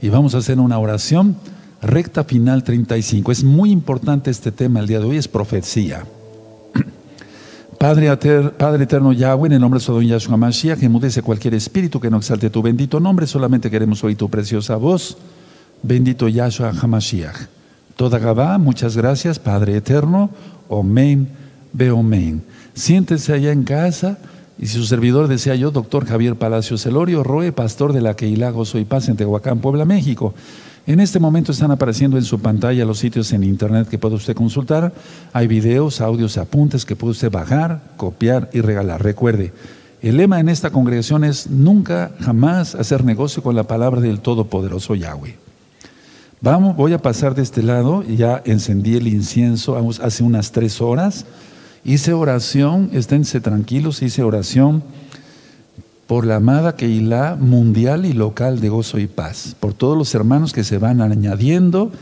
y vamos a hacer una oración. Recta final 35. Es muy importante este tema el día de hoy, es profecía. Padre, Padre eterno Yahweh, en el nombre de su don Yahshua Mashiach, que mudece cualquier espíritu que no exalte tu bendito nombre, solamente queremos oír tu preciosa voz. Bendito Yahshua HaMashiach. Toda Gabá, muchas gracias, Padre eterno. Omen, Beomen. Siéntese allá en casa y si su servidor desea yo, doctor Javier Palacios Celorio, Roe, pastor de la Keilago Gozo y Paz en Tehuacán, Puebla, México. En este momento están apareciendo en su pantalla los sitios en internet que puede usted consultar. Hay videos, audios, apuntes que puede usted bajar, copiar y regalar. Recuerde, el lema en esta congregación es nunca, jamás hacer negocio con la palabra del Todopoderoso Yahweh. Vamos, voy a pasar de este lado, ya encendí el incienso hace unas tres horas, hice oración, esténse tranquilos, hice oración por la amada Keilah mundial y local de gozo y paz, por todos los hermanos que se van añadiendo,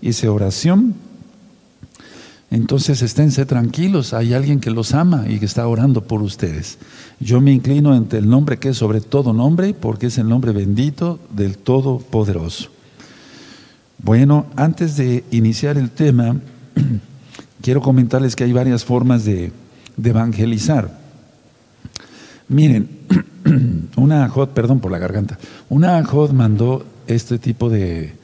hice oración. Entonces esténse tranquilos, hay alguien que los ama y que está orando por ustedes. Yo me inclino ante el nombre que es sobre todo nombre, porque es el nombre bendito del Todopoderoso. Bueno, antes de iniciar el tema, quiero comentarles que hay varias formas de, evangelizar. Miren, una AJOT, perdón por la garganta, una AJOT mandó este tipo de,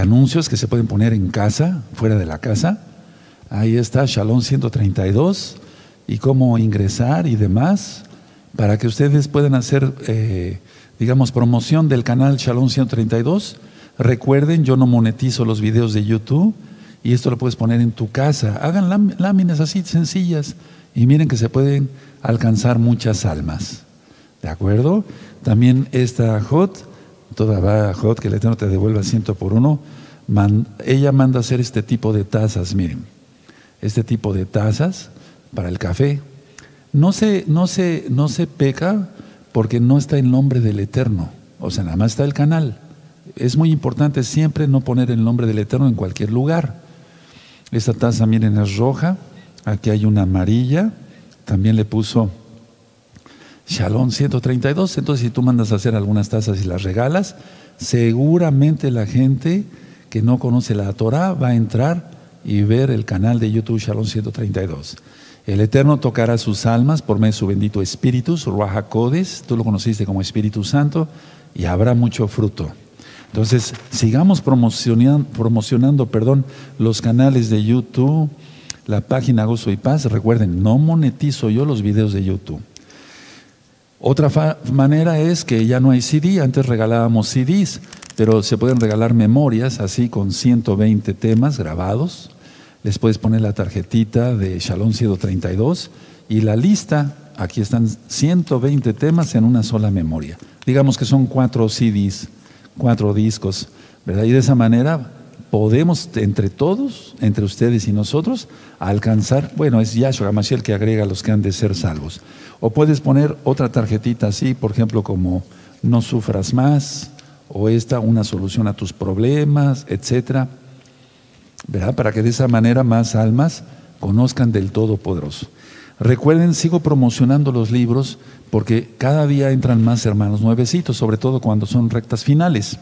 anuncios que se pueden poner en casa, fuera de la casa. Ahí está Shalom 132 y cómo ingresar y demás, para que ustedes puedan hacer, eh, digamos, promoción del canal Shalom 132. Recuerden, yo no monetizo los videos de YouTube y esto lo puedes poner en tu casa. Hagan láminas así sencillas y miren que se pueden alcanzar muchas almas. ¿De acuerdo? También esta Jot, toda va Jot, que el Eterno te devuelva ciento por uno, ella manda hacer este tipo de tazas, miren, este tipo de tazas para el café. No se, no se, no se peca porque no está el nombre del Eterno, o sea, nada más está el canal. Es muy importante siempre no poner el nombre del Eterno en cualquier lugar. Esta taza, miren, es roja, aquí hay una amarilla, también le puso Shalom 132. Entonces, si tú mandas a hacer algunas tazas y las regalas, seguramente la gente que no conoce la Torah va a entrar y ver el canal de YouTube Shalom 132. El Eterno tocará sus almas por medio de su bendito Espíritu, su Ruach tú lo conociste como Espíritu Santo, y habrá mucho fruto. Entonces, sigamos promocionando, promocionando perdón, los canales de YouTube, la página Gozo y Paz. Recuerden, no monetizo yo los videos de YouTube. Otra manera es que ya no hay CD, antes regalábamos CDs, pero se pueden regalar memorias así con 120 temas grabados. Les puedes poner la tarjetita de Shalom 132 y la lista, aquí están 120 temas en una sola memoria. Digamos que son cuatro CDs, cuatro discos, ¿verdad? Y de esa manera podemos entre todos, entre ustedes y nosotros, alcanzar, bueno, es Yahshua Hamashiach que agrega a los que han de ser salvos. O puedes poner otra tarjetita así, por ejemplo, como no sufras más, o esta, una solución a tus problemas, etcétera, ¿verdad? Para que de esa manera más almas conozcan del Todopoderoso. Recuerden, sigo promocionando los libros porque cada día entran más hermanos nuevecitos, sobre todo cuando son rectas finales.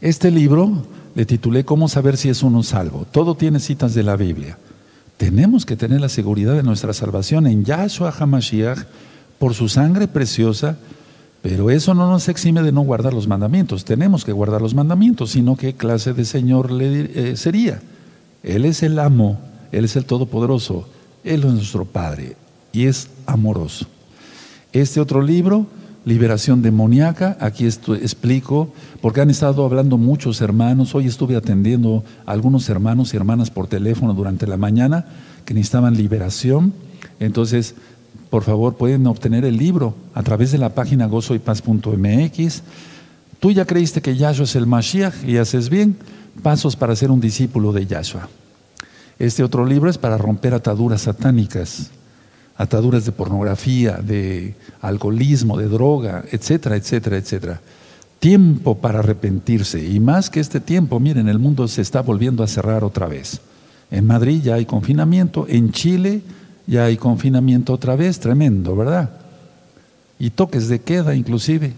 Este libro le titulé ¿Cómo saber si es uno salvo? Todo tiene citas de la Biblia. Tenemos que tener la seguridad de nuestra salvación en Yahshua HaMashiach por su sangre preciosa, pero eso no nos exime de no guardar los mandamientos. Tenemos que guardar los mandamientos, sino qué clase de Señor le, eh, sería. Él es el amo, Él es el Todopoderoso, Él es nuestro Padre y es amoroso. Este otro libro liberación demoníaca. Aquí explico, porque han estado hablando muchos hermanos. Hoy estuve atendiendo a algunos hermanos y hermanas por teléfono durante la mañana que necesitaban liberación. Entonces, por favor, pueden obtener el libro a través de la página gozoypaz.mx. Tú ya creíste que Yahshua es el Mashiach y haces bien. Pasos para ser un discípulo de Yahshua. Este otro libro es para romper ataduras satánicas ataduras de pornografía, de alcoholismo, de droga, etcétera, etcétera, etcétera. Tiempo para arrepentirse. Y más que este tiempo, miren, el mundo se está volviendo a cerrar otra vez. En Madrid ya hay confinamiento, en Chile ya hay confinamiento otra vez, tremendo, ¿verdad? Y toques de queda inclusive.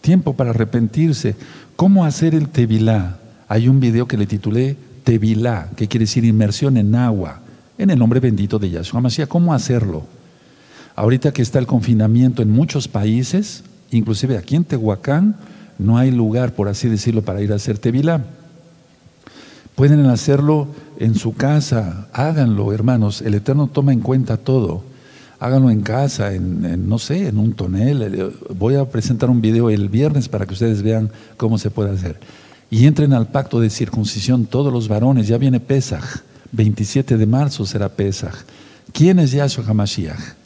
tiempo para arrepentirse. ¿Cómo hacer el tevilá? Hay un video que le titulé Tevilá, que quiere decir inmersión en agua, en el nombre bendito de Yahshua Mashiach. ¿Cómo hacerlo? Ahorita que está el confinamiento en muchos países, inclusive aquí en Tehuacán, no hay lugar, por así decirlo, para ir a hacer tevilá. Pueden hacerlo en su casa, háganlo, hermanos. El Eterno toma en cuenta todo. Háganlo en casa, en, no sé, en un tonel. Voy a presentar un video el viernes para que ustedes vean cómo se puede hacer. Y entren al pacto de circuncisión todos los varones. Ya viene Pesaj. 27 de marzo será Pesaj. ¿Quién es Yahshua HaMashiach?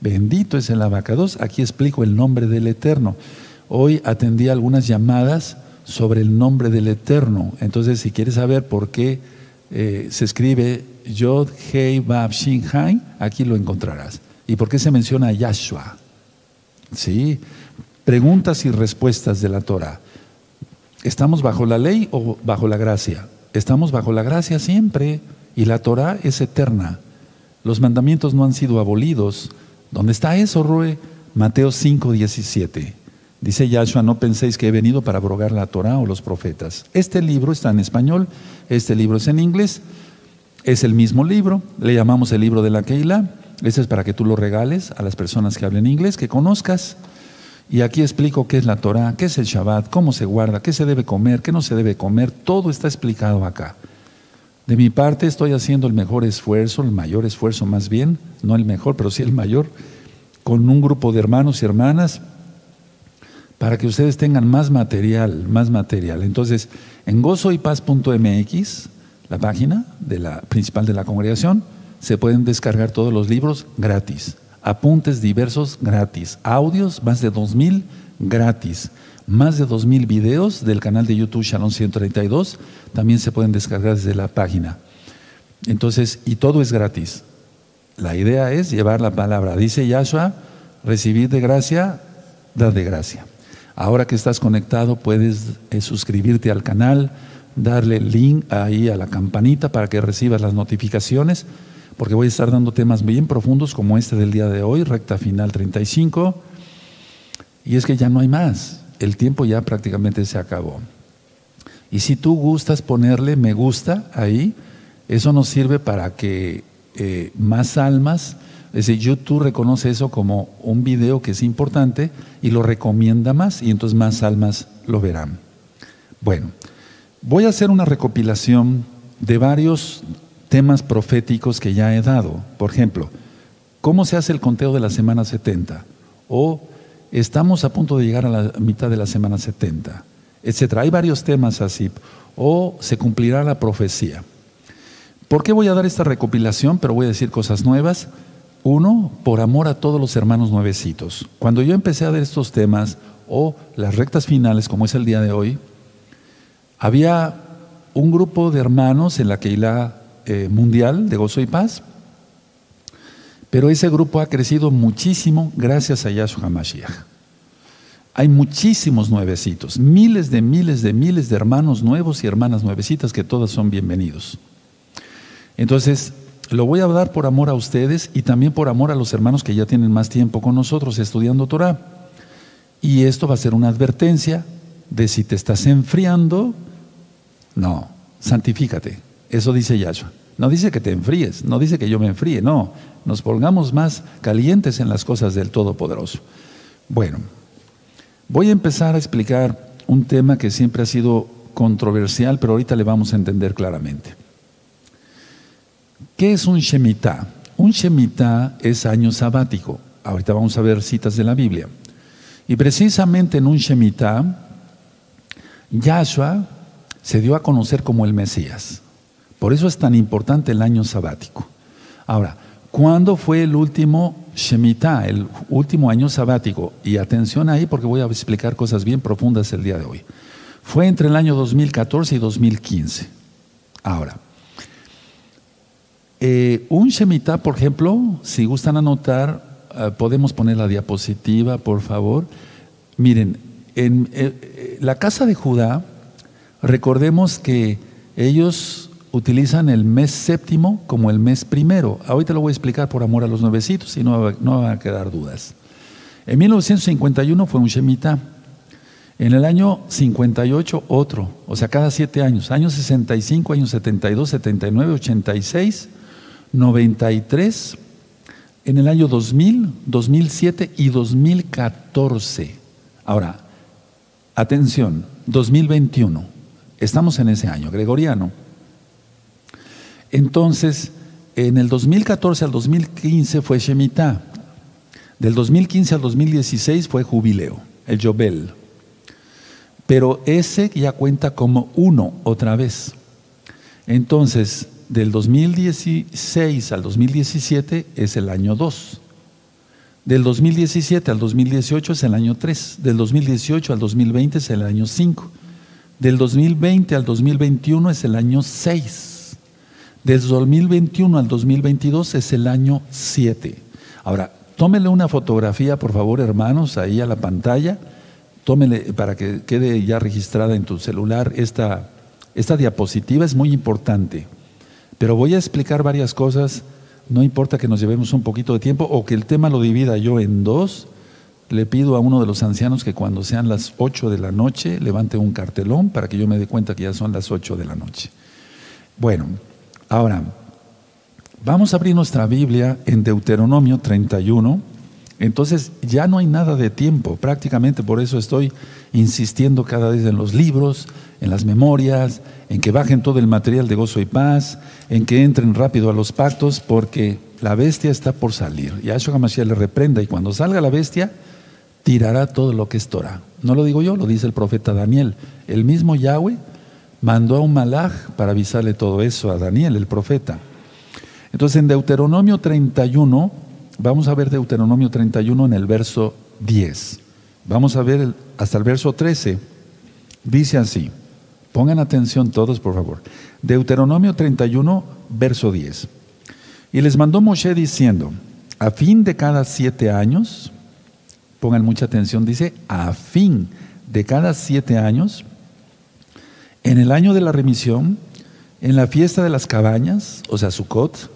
Bendito es el abacados. Aquí explico el nombre del Eterno. Hoy atendí algunas llamadas sobre el nombre del Eterno. Entonces, si quieres saber por qué eh, se escribe Yod Hei Bab Shin Hai, aquí lo encontrarás. ¿Y por qué se menciona Yahshua? ¿Sí? Preguntas y respuestas de la Torah. ¿Estamos bajo la ley o bajo la gracia? Estamos bajo la gracia siempre y la Torah es eterna. Los mandamientos no han sido abolidos. ¿Dónde está eso, Rue? Mateo 5, 17. Dice Yahshua, no penséis que he venido para abrogar la Torah o los profetas. Este libro está en español, este libro es en inglés, es el mismo libro, le llamamos el libro de la Keilah. Este es para que tú lo regales a las personas que hablen inglés, que conozcas. Y aquí explico qué es la Torah, qué es el Shabbat, cómo se guarda, qué se debe comer, qué no se debe comer. Todo está explicado acá. De mi parte estoy haciendo el mejor esfuerzo, el mayor esfuerzo más bien, no el mejor, pero sí el mayor, con un grupo de hermanos y hermanas para que ustedes tengan más material, más material. Entonces, en gozoypaz.mx, la página de la, principal de la congregación, se pueden descargar todos los libros gratis, apuntes diversos gratis, audios, más de 2000 gratis, más de 2000 videos del canal de YouTube Shalom 132, también se pueden descargar desde la página. Entonces, y todo es gratis. La idea es llevar la palabra. Dice Yahshua, recibir de gracia, dar de gracia. Ahora que estás conectado, puedes eh, suscribirte al canal, darle el link ahí a la campanita para que recibas las notificaciones, porque voy a estar dando temas bien profundos como este del día de hoy, recta final 35. Y es que ya no hay más, el tiempo ya prácticamente se acabó. Y si tú gustas ponerle me gusta ahí, eso nos sirve para que eh, más almas es decir, YouTube reconoce eso como un video que es importante y lo recomienda más y entonces más almas lo verán. Bueno, voy a hacer una recopilación de varios temas proféticos que ya he dado. Por ejemplo, ¿cómo se hace el conteo de la semana 70? O estamos a punto de llegar a la mitad de la semana 70, etcétera. Hay varios temas así. O se cumplirá la profecía. ¿Por qué voy a dar esta recopilación? Pero voy a decir cosas nuevas uno, por amor a todos los hermanos nuevecitos. Cuando yo empecé a ver estos temas, o las rectas finales, como es el día de hoy, había un grupo de hermanos en la Keilah eh, Mundial de Gozo y Paz, pero ese grupo ha crecido muchísimo gracias a Yahshua HaMashiach. Hay muchísimos nuevecitos, miles de miles de miles de hermanos nuevos y hermanas nuevecitas que todas son bienvenidos. Entonces, lo voy a dar por amor a ustedes y también por amor a los hermanos que ya tienen más tiempo con nosotros estudiando Torah. Y esto va a ser una advertencia de si te estás enfriando, no, santifícate. Eso dice Yahshua. No dice que te enfríes, no dice que yo me enfríe, no. Nos pongamos más calientes en las cosas del Todopoderoso. Bueno, voy a empezar a explicar un tema que siempre ha sido controversial, pero ahorita le vamos a entender claramente. ¿Qué es un Shemitah? Un Shemitah es año sabático. Ahorita vamos a ver citas de la Biblia. Y precisamente en un Shemitah, Yahshua se dio a conocer como el Mesías. Por eso es tan importante el año sabático. Ahora, ¿cuándo fue el último Shemitah, el último año sabático? Y atención ahí porque voy a explicar cosas bien profundas el día de hoy. Fue entre el año 2014 y 2015. Ahora, eh, un Shemitah, por ejemplo, si gustan anotar, eh, podemos poner la diapositiva, por favor. Miren, en eh, la casa de Judá, recordemos que ellos utilizan el mes séptimo como el mes primero. Ahorita lo voy a explicar por amor a los nuevecitos y no, no van a quedar dudas. En 1951 fue un Shemitah. En el año 58 otro, o sea, cada siete años. Año 65, año 72, 79, 86, 93, en el año 2000, 2007 y 2014. Ahora, atención, 2021. Estamos en ese año gregoriano. Entonces, en el 2014 al 2015 fue Shemitah. Del 2015 al 2016 fue jubileo, el Yobel. Pero ese ya cuenta como uno otra vez. Entonces, del 2016 al 2017 es el año 2. Del 2017 al 2018 es el año 3. Del 2018 al 2020 es el año 5. Del 2020 al 2021 es el año 6. Del 2021 al 2022 es el año 7. Ahora, tómele una fotografía, por favor, hermanos, ahí a la pantalla. Tómele para que quede ya registrada en tu celular esta, esta diapositiva, es muy importante. Pero voy a explicar varias cosas, no importa que nos llevemos un poquito de tiempo o que el tema lo divida yo en dos, le pido a uno de los ancianos que cuando sean las 8 de la noche levante un cartelón para que yo me dé cuenta que ya son las 8 de la noche. Bueno, ahora, vamos a abrir nuestra Biblia en Deuteronomio 31. Entonces ya no hay nada de tiempo, prácticamente por eso estoy insistiendo cada vez en los libros, en las memorias, en que bajen todo el material de gozo y paz, en que entren rápido a los pactos, porque la bestia está por salir. Y a Yahshua Hamashiach le reprenda y cuando salga la bestia, tirará todo lo que es Torah. No lo digo yo, lo dice el profeta Daniel. El mismo Yahweh mandó a un malaj para avisarle todo eso a Daniel, el profeta. Entonces en Deuteronomio 31, vamos a ver Deuteronomio 31 en el verso 10. Vamos a ver hasta el verso 13. Dice así, pongan atención todos por favor. Deuteronomio 31, verso 10. Y les mandó Moshe diciendo, a fin de cada siete años, pongan mucha atención, dice, a fin de cada siete años, en el año de la remisión, en la fiesta de las cabañas, o sea, Sukkot,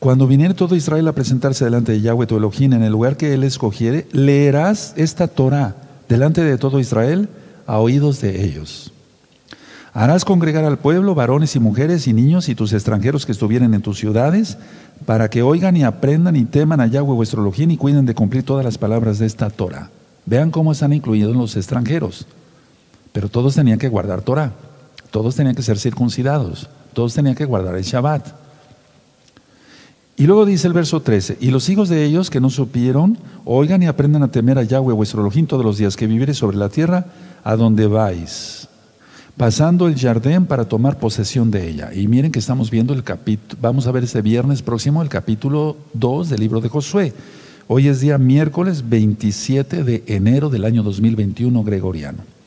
cuando viniere todo Israel a presentarse delante de Yahweh tu Elohim en el lugar que él escogiere, leerás esta Torah delante de todo Israel a oídos de ellos. Harás congregar al pueblo, varones y mujeres y niños y tus extranjeros que estuvieren en tus ciudades, para que oigan y aprendan y teman a Yahweh vuestro Elohim y cuiden de cumplir todas las palabras de esta Torah. Vean cómo están incluidos los extranjeros. Pero todos tenían que guardar Torah, todos tenían que ser circuncidados, todos tenían que guardar el Shabbat. Y luego dice el verso 13, y los hijos de ellos que no supieron, oigan y aprendan a temer a Yahweh vuestro Elohim todos los días que viviréis sobre la tierra a donde vais pasando el jardín para tomar posesión de ella. Y miren que estamos viendo el capítulo, vamos a ver este viernes próximo el capítulo 2 del libro de Josué. Hoy es día miércoles 27 de enero del año 2021 gregoriano.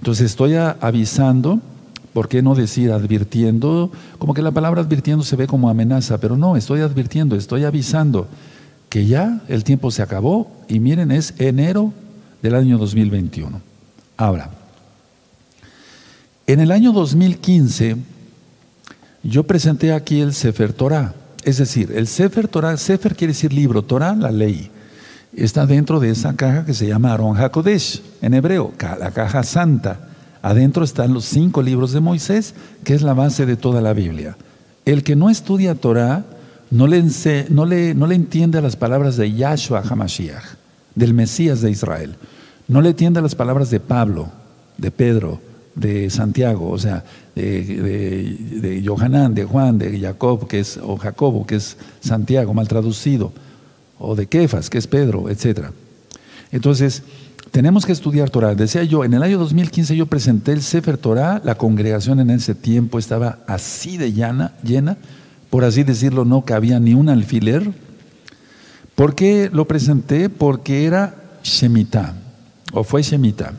Entonces estoy avisando, ¿por qué no decir advirtiendo? Como que la palabra advirtiendo se ve como amenaza, pero no, estoy advirtiendo, estoy avisando que ya el tiempo se acabó y miren, es enero del año 2021. Ahora, en el año 2015 yo presenté aquí el Sefer Torah, es decir, el Sefer Torah, Sefer quiere decir libro, Torah la ley. Está dentro de esa caja que se llama Aron HaKodesh, en hebreo, la caja santa. Adentro están los cinco libros de Moisés, que es la base de toda la Biblia. El que no estudia Torah no le, no le, no le entiende las palabras de Yahshua HaMashiach, del Mesías de Israel. No le entiende las palabras de Pablo, de Pedro, de Santiago, o sea, de, de, de Johanán, de Juan, de Jacob, que es, o Jacobo, que es Santiago, mal traducido, o de Kefas, que es Pedro, etc. Entonces, tenemos que estudiar Torah. Decía yo, en el año 2015 yo presenté el Sefer Torah, la congregación en ese tiempo estaba así de llena, llena, por así decirlo, no cabía ni un alfiler. ¿Por qué lo presenté? Porque era Shemitah, o fue Shemitah.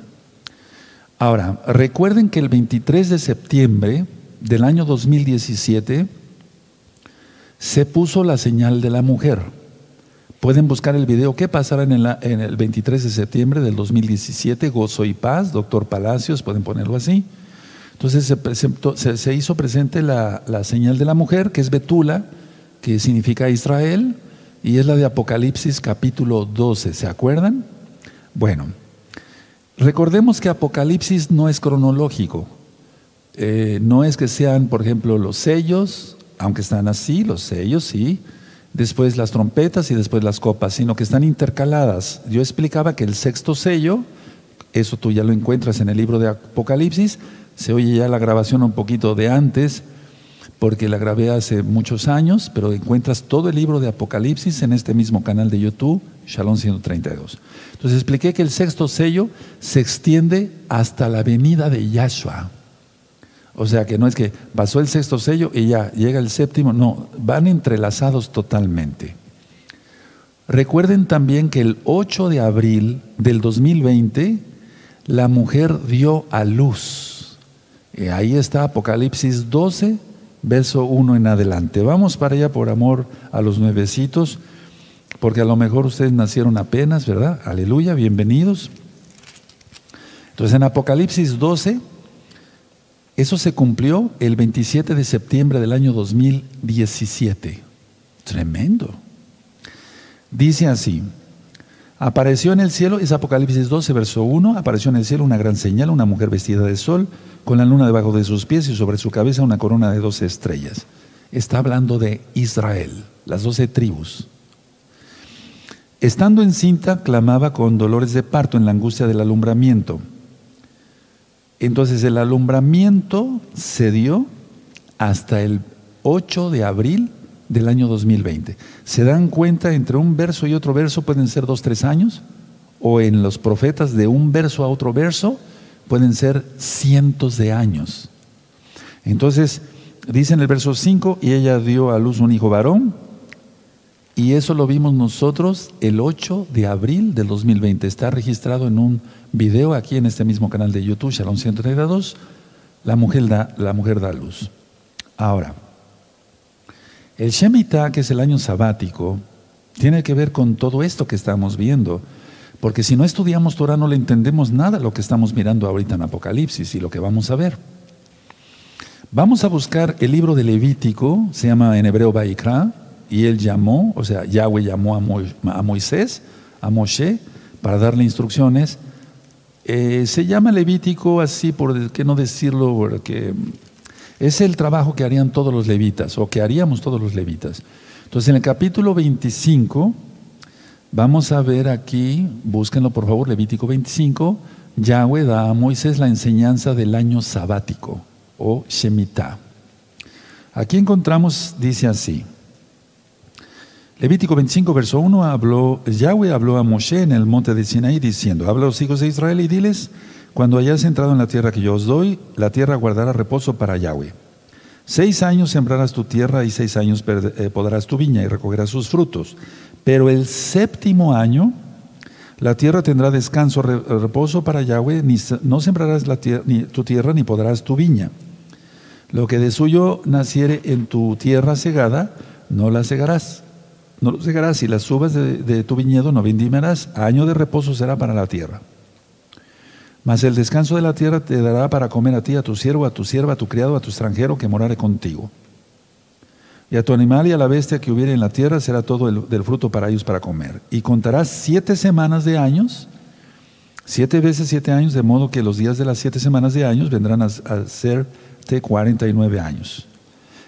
Ahora, recuerden que el 23 de septiembre del año 2017 se puso la señal de la mujer. Pueden buscar el video. ¿Qué pasará en el, 23 de septiembre del 2017? Gozo y paz, doctor Palacios, pueden ponerlo así. Entonces se, hizo presente la, señal de la mujer, que es Betula, que significa Israel, y es la de Apocalipsis capítulo 12. ¿Se acuerdan? Bueno, Recordemos que Apocalipsis no es cronológico. Eh, no es que sean, por ejemplo, los sellos, aunque están así, los sellos, sí, después las trompetas y después las copas, sino que están intercaladas. Yo explicaba que el sexto sello, eso tú ya lo encuentras en el libro de Apocalipsis, se oye ya la grabación un poquito de antes, porque la grabé hace muchos años, pero encuentras todo el libro de Apocalipsis en este mismo canal de YouTube, Shalom 132. Entonces expliqué que el sexto sello se extiende hasta la venida de Yahshua. O sea que no es que pasó el sexto sello y ya llega el séptimo, no, van entrelazados totalmente. Recuerden también que el 8 de abril del 2020 la mujer dio a luz. Y ahí está Apocalipsis 12, verso 1 en adelante. Vamos para allá por amor a los nuevecitos, porque a lo mejor ustedes nacieron apenas, ¿verdad? Aleluya, bienvenidos. Entonces en Apocalipsis 12 eso se cumplió el 27 de septiembre del año 2017. Tremendo. Dice así, apareció en el cielo, es Apocalipsis 12, verso 1, apareció en el cielo una gran señal, una mujer vestida de sol, con la luna debajo de sus pies y sobre su cabeza una corona de doce estrellas. Está hablando de Israel, las doce tribus. Estando encinta, clamaba con dolores de parto en la angustia del alumbramiento. Entonces el alumbramiento se dio hasta el 8 de abril del año 2020. ¿Se dan cuenta entre un verso y otro verso pueden ser dos, tres años? O en los profetas de un verso a otro verso pueden ser cientos de años. Entonces, dice en el verso 5, y ella dio a luz un hijo varón, y eso lo vimos nosotros el 8 de abril del 2020. Está registrado en un video aquí en este mismo canal de YouTube, Shalom 132, la mujer da, la mujer da luz. Ahora, el Shemitah, que es el año sabático, tiene que ver con todo esto que estamos viendo. Porque si no estudiamos Torah no le entendemos nada lo que estamos mirando ahorita en Apocalipsis y lo que vamos a ver. Vamos a buscar el libro de Levítico, se llama en hebreo Baikra, y él llamó, o sea, Yahweh llamó a, Moisés, a Moshe, para darle instrucciones eh, se llama Levítico así, por qué no decirlo, porque es el trabajo que harían todos los levitas, o que haríamos todos los levitas. Entonces, en el capítulo 25, vamos a ver aquí, búsquenlo por favor, Levítico 25, Yahweh da a Moisés la enseñanza del año sabático, o Shemitah. Aquí encontramos, dice así, Levítico 25, verso 1, habló, Yahweh habló a Moshe en el monte de Sinaí diciendo, habla a los hijos de Israel y diles, cuando hayas entrado en la tierra que yo os doy, la tierra guardará reposo para Yahweh. Seis años sembrarás tu tierra y seis años eh, podarás tu viña y recogerás sus frutos. Pero el séptimo año, la tierra tendrá descanso, reposo para Yahweh, ni, no sembrarás la ni tu tierra ni podrás tu viña. Lo que de suyo naciere en tu tierra segada, no la segarás no lo cegarás y las uvas de, tu viñedo no vendimarás. Año de reposo será para la tierra. Mas el descanso de la tierra te dará para comer a ti, a tu siervo, a tu sierva, a tu criado, a tu extranjero que morare contigo. Y a tu animal y a la bestia que hubiere en la tierra será todo el, del fruto para ellos para comer. Y contarás siete semanas de años, siete veces siete años, de modo que los días de las siete semanas de años vendrán a, a serte cuarenta y nueve años.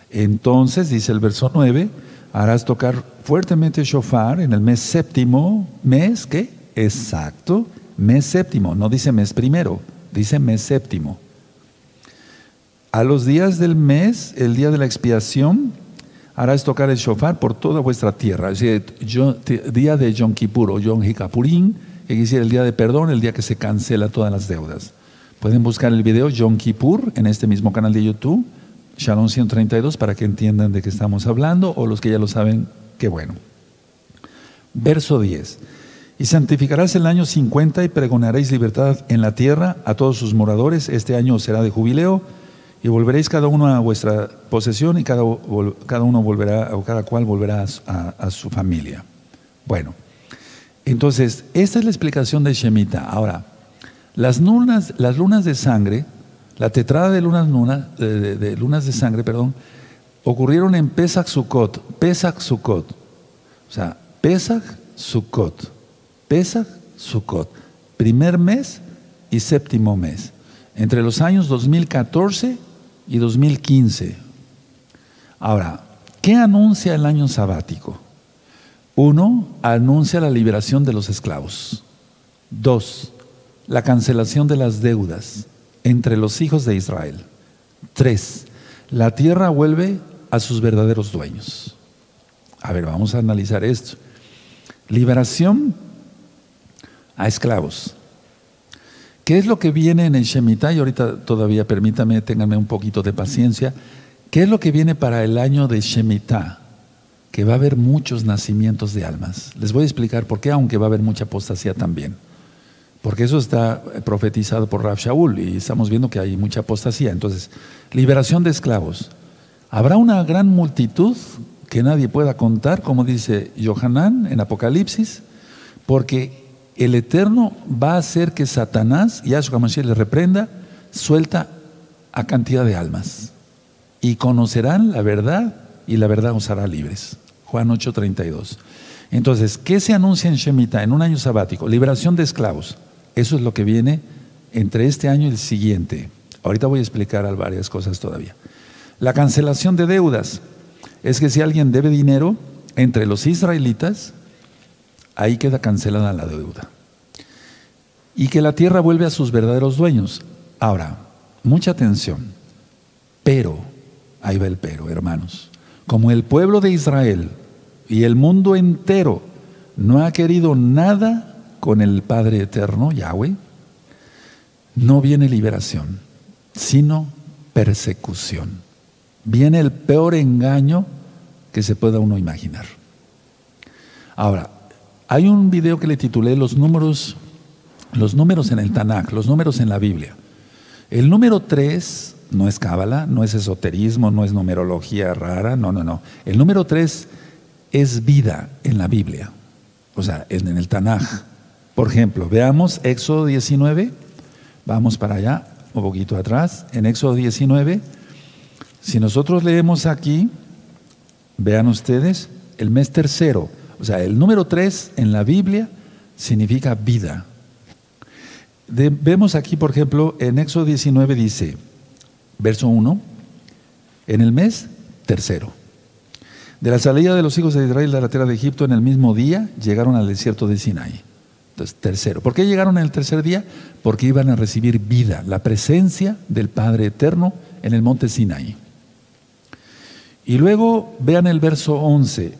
Entonces, dice el verso nueve, harás tocar fuertemente shofar en el mes séptimo, mes, ¿qué? Exacto, mes séptimo, no dice mes primero, dice mes séptimo. A los días del mes, el día de la expiación, harás tocar el shofar por toda vuestra tierra. Es decir, día de Yom Kippur o Yom Hikapurim, es decir, el día de perdón, el día que se cancela todas las deudas. Pueden buscar el video Yom Kippur en este mismo canal de YouTube Shalom 132 para que entiendan de qué estamos hablando o los que ya lo saben, qué bueno. Verso 10. Y santificarás el año 50 y pregonaréis libertad en la tierra a todos sus moradores. Este año será de jubileo y volveréis cada uno a vuestra posesión y cada, cada uno volverá, o cada cual volverá a, su familia. Bueno, entonces, esta es la explicación de Shemitah. Ahora, las lunas, las lunas de sangre la tetrada de lunas, de, lunas de sangre, perdón, ocurrieron en Pesach Sukkot. Pesach Sukkot. O sea, Pesach Sukkot. Pesach Sukkot. Primer mes y séptimo mes, entre los años 2014 y 2015. Ahora, ¿qué anuncia el año sabático? Uno, anuncia la liberación de los esclavos. Dos, la cancelación de las deudas entre los hijos de Israel. Tres, la tierra vuelve a sus verdaderos dueños. A ver, vamos a analizar esto. Liberación a esclavos. ¿Qué es lo que viene en el Shemitah? Y ahorita todavía permítame, ténganme un poquito de paciencia. ¿Qué es lo que viene para el año de Shemitah? Que va a haber muchos nacimientos de almas. Les voy a explicar por qué, aunque va a haber mucha apostasía también. Porque eso está profetizado por Rav Shaul y estamos viendo que hay mucha apostasía. Entonces, liberación de esclavos. Habrá una gran multitud que nadie pueda contar, como dice Johanán en Apocalipsis, porque el Eterno va a hacer que Satanás, y Yahshua Mashiach le reprenda, suelta a cantidad de almas. Y conocerán la verdad y la verdad os hará libres. Juan 8:32. Entonces, ¿qué se anuncia en Shemitah en un año sabático? Liberación de esclavos. Eso es lo que viene entre este año y el siguiente. Ahorita voy a explicar varias cosas todavía. La cancelación de deudas. Es que si alguien debe dinero entre los israelitas, ahí queda cancelada la deuda. Y que la tierra vuelve a sus verdaderos dueños. Ahora, mucha atención, pero, ahí va el pero, hermanos, como el pueblo de Israel y el mundo entero no ha querido nada con el Padre Eterno, Yahweh, no viene liberación, sino persecución. Viene el peor engaño que se pueda uno imaginar. Ahora, hay un video que le titulé Los números, los números en el Tanakh, los números en la Biblia. El número 3 no es cábala, no es esoterismo, no es numerología rara, no, no, no. El número 3 es vida en la Biblia, o sea, en el Tanakh. Por ejemplo, veamos Éxodo 19, vamos para allá, un poquito atrás, en Éxodo 19, si nosotros leemos aquí, vean ustedes, el mes tercero, o sea, el número tres en la Biblia significa vida. vemos aquí, por ejemplo, en Éxodo 19 dice, verso 1, en el mes tercero. De la salida de los hijos de Israel de la tierra de Egipto en el mismo día llegaron al desierto de Sinaí. Entonces, tercero. ¿Por qué llegaron en el tercer día? Porque iban a recibir vida, la presencia del Padre Eterno en el monte Sinaí. Y luego vean el verso 11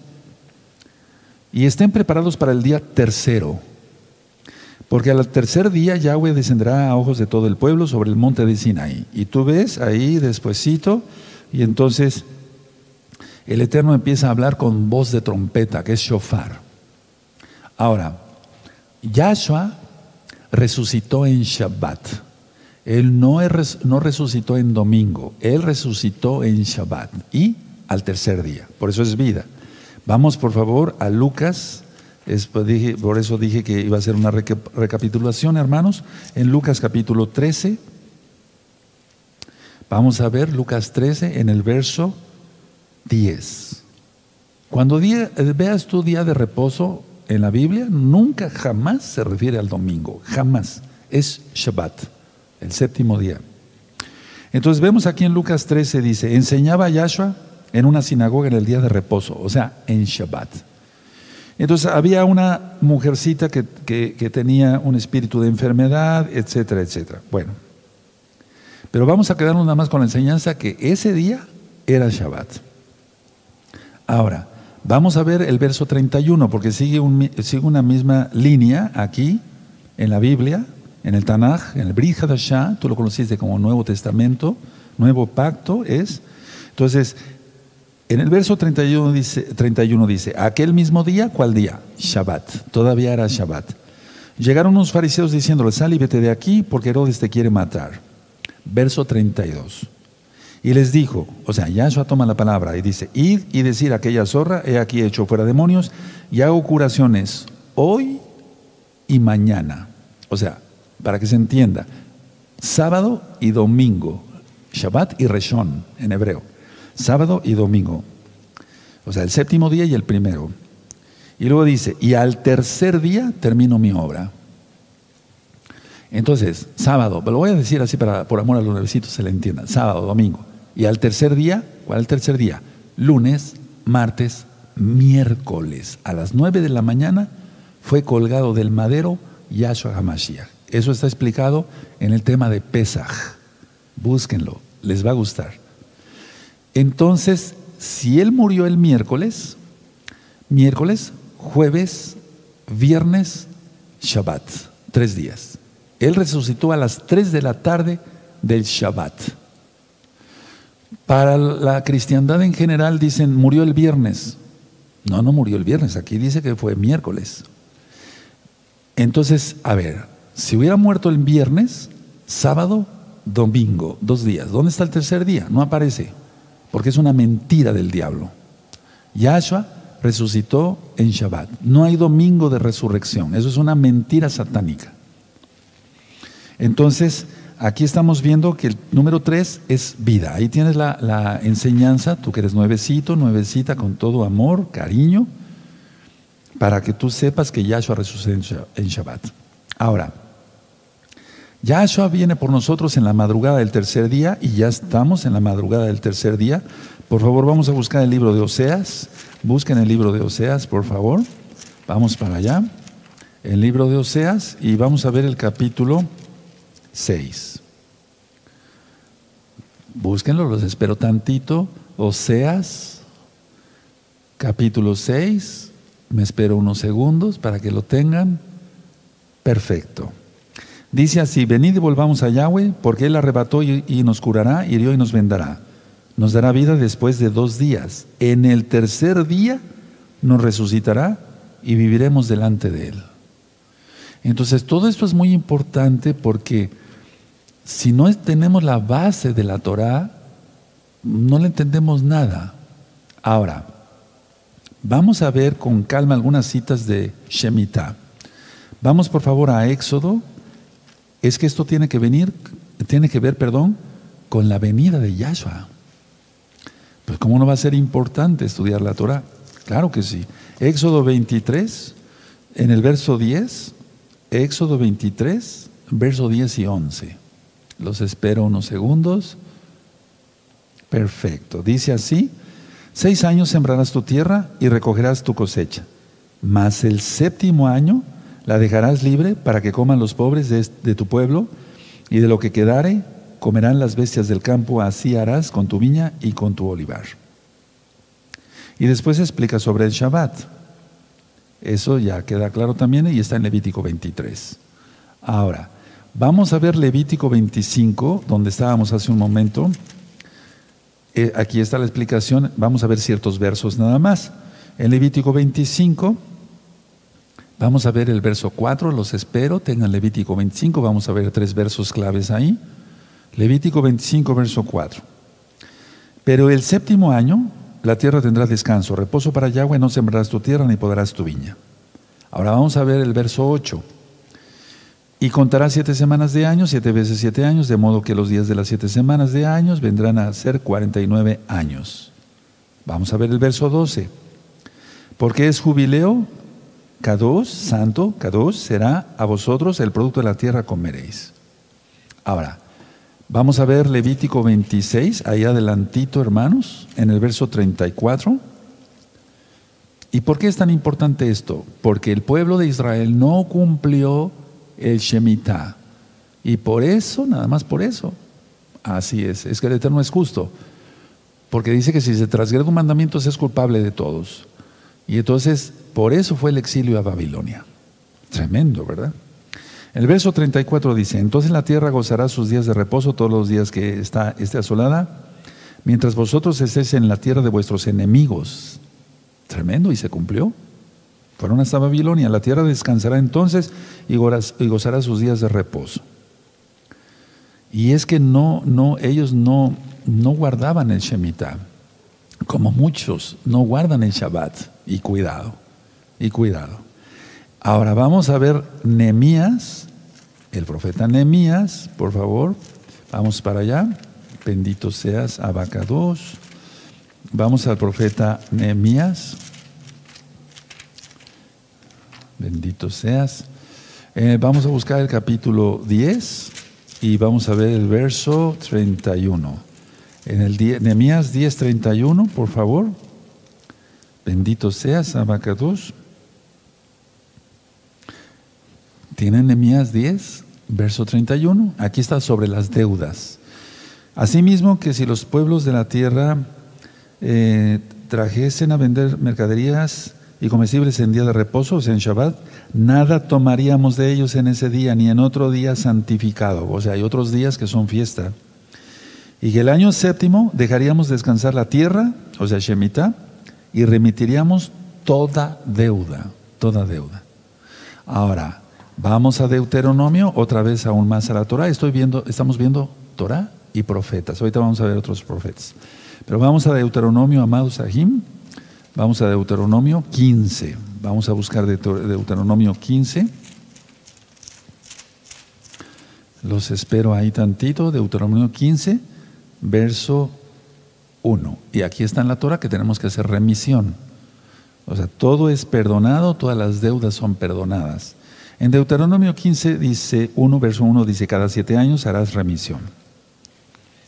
y estén preparados para el día tercero. Porque al tercer día Yahweh descenderá a ojos de todo el pueblo sobre el monte de Sinaí. Y tú ves ahí despuesito, y entonces el Eterno empieza a hablar con voz de trompeta, que es shofar. Ahora, Yahshua resucitó en Shabbat. Él no, no resucitó en domingo, él resucitó en Shabbat y al tercer día. Por eso es vida. Vamos por favor a Lucas, por eso dije que iba a ser una recapitulación, hermanos, en Lucas capítulo 13. Vamos a ver Lucas 13 en el verso 10. Cuando veas tu día de reposo en la Biblia, nunca jamás se refiere al domingo, jamás. Es Shabbat, el séptimo día. Entonces vemos aquí en Lucas 13, dice, enseñaba a Yahshua en una sinagoga en el día de reposo, o sea, en Shabbat. Entonces había una mujercita que, tenía un espíritu de enfermedad, etcétera, etcétera. Bueno, pero vamos a quedarnos nada más con la enseñanza que ese día era Shabbat. Ahora, vamos a ver el verso 31, porque sigue, una misma línea aquí en la Biblia, en el Tanaj, en el Brit Hadashah, tú lo conociste como Nuevo Testamento, Nuevo Pacto es. Entonces, en el verso 31 dice, 31 dice, aquel mismo día, ¿cuál día? Shabbat, todavía era Shabbat. Llegaron unos fariseos diciéndole, sal y vete de aquí porque Herodes te quiere matar. Verso 32. Y les dijo, o sea, Yahshua toma la palabra y dice, id y decir a aquella zorra, he aquí hecho fuera demonios y hago curaciones hoy y mañana. O sea, para que se entienda, sábado y domingo, Shabbat y Reshon en hebreo sábado y domingo. O sea, el séptimo día y el primero. Y luego dice, y al tercer día termino mi obra. Entonces, sábado, lo voy a decir así para por amor a los nuevecitos se le entienda. Sábado, domingo. Y al tercer día, ¿cuál el tercer día? Lunes, martes, miércoles. A las nueve de la mañana fue colgado del madero Yahshua HaMashiach. Eso está explicado en el tema de Pesach. Búsquenlo, les va a gustar. Entonces, si él murió el miércoles, miércoles, jueves, viernes, Shabbat, tres días. Él resucitó a las 3 de la tarde del Shabbat. Para la cristiandad en general dicen, murió el viernes. No, no murió el viernes, aquí dice que fue miércoles. Entonces, a ver, si hubiera muerto el viernes, sábado, domingo, dos días, ¿dónde está el tercer día? No aparece, porque es una mentira del diablo. Yahshua resucitó en Shabbat. No hay domingo de resurrección, eso es una mentira satánica. Entonces, aquí estamos viendo que el número tres es vida. Ahí tienes la, enseñanza, tú que eres nuevecito, nuevecita, con todo amor, cariño, para que tú sepas que Yahshua resucitó en Shabbat. Ahora, Yahshua viene por nosotros en la madrugada del tercer día y ya estamos en la madrugada del tercer día. Por favor, vamos a buscar el libro de Oseas. Busquen el libro de Oseas, por favor. Vamos para allá. El libro de Oseas y vamos a ver el capítulo 6. Búsquenlo, los espero tantito. Oseas, capítulo 6. Me espero unos segundos para que lo tengan. Perfecto. Dice así, venid y volvamos a Yahweh, porque Él arrebató y, y nos curará, hirió y nos vendará. Nos dará vida después de dos días. En el tercer día nos resucitará y viviremos delante de Él. Entonces, todo esto es muy importante porque si no tenemos la base de la Torah, no le entendemos nada. Ahora, vamos a ver con calma algunas citas de Shemitah. Vamos por favor a Éxodo. Es que esto tiene que venir, tiene que ver, perdón, con la venida de Yahshua. Pues ¿cómo no va a ser importante estudiar la Torah? Claro que sí. Éxodo 23, en el verso 10, Éxodo 23, verso 10 y 11. Los espero unos segundos. Perfecto. Dice así, seis años sembrarás tu tierra y recogerás tu cosecha, mas el séptimo año la dejarás libre para que coman los pobres de, tu pueblo y de lo que quedare comerán las bestias del campo, así harás con tu viña y con tu olivar. Y después explica sobre el Shabbat. Eso ya queda claro también y está en Levítico 23. Ahora, Vamos a ver Levítico 25, donde estábamos hace un momento. Eh, aquí está la explicación. Vamos a ver ciertos versos nada más. En Levítico 25, vamos a ver el verso 4, los espero. Tengan Levítico 25, vamos a ver tres versos claves ahí. Levítico 25, verso 4. Pero el séptimo año la tierra tendrá descanso, reposo para Yahweh, no sembrarás tu tierra ni podrás tu viña. Ahora vamos a ver el verso 8. Y contará siete semanas de años, siete veces siete años, de modo que los días de las siete semanas de años vendrán a ser cuarenta y nueve años. Vamos a ver el verso 12. Porque es jubileo, Kados, santo, Kados, será a vosotros el producto de la tierra comeréis. Ahora, vamos a ver Levítico 26, ahí adelantito, hermanos, en el verso 34. ¿Y por qué es tan importante esto? Porque el pueblo de Israel no cumplió el Shemitah. Y por eso, nada más por eso, así es, es que el Eterno es justo, porque dice que si se transgrede un mandamiento es culpable de todos. Y entonces, por eso fue el exilio a Babilonia. Tremendo, ¿verdad? El verso 34 dice, entonces la tierra gozará sus días de reposo todos los días que está, esté asolada, mientras vosotros estéis en la tierra de vuestros enemigos. Tremendo, y se cumplió. Fueron hasta Babilonia. La tierra descansará entonces y gozará sus días de reposo. Y es que no, no, ellos no, no guardaban el Shemitah, como muchos no guardan el Shabbat. Y cuidado, y cuidado. Ahora vamos a ver Nehemías, el profeta Nehemías, por favor, vamos para allá. Bendito seas, Abacados. Vamos al profeta Nehemías. Bendito seas. Eh, vamos a buscar el capítulo 10 y vamos a ver el verso 31. En el Nehemías 10, 31, por favor. Bendito seas, Abacados. ¿Tienen Nehemías 10, verso 31? Aquí está sobre las deudas. Asimismo que si los pueblos de la tierra eh, trajesen a vender mercaderías y comestibles en día de reposo, o sea, en Shabbat, nada tomaríamos de ellos en ese día, ni en otro día santificado. O sea, hay otros días que son fiesta. Y que el año séptimo dejaríamos descansar la tierra, o sea, Shemitah, y remitiríamos toda deuda, toda deuda. Ahora, vamos a Deuteronomio, otra vez aún más a la Torah. Estoy viendo, estamos viendo Torah y profetas. Ahorita vamos a ver otros profetas. Pero vamos a Deuteronomio, amados Sahim. Vamos a Deuteronomio 15. Vamos a buscar Deuteronomio 15. Los espero ahí tantito. Deuteronomio 15, verso 1. Y aquí está en la Torah que tenemos que hacer remisión. O sea, todo es perdonado, todas las deudas son perdonadas. En Deuteronomio 15 dice, 1 verso 1 dice, cada siete años harás remisión.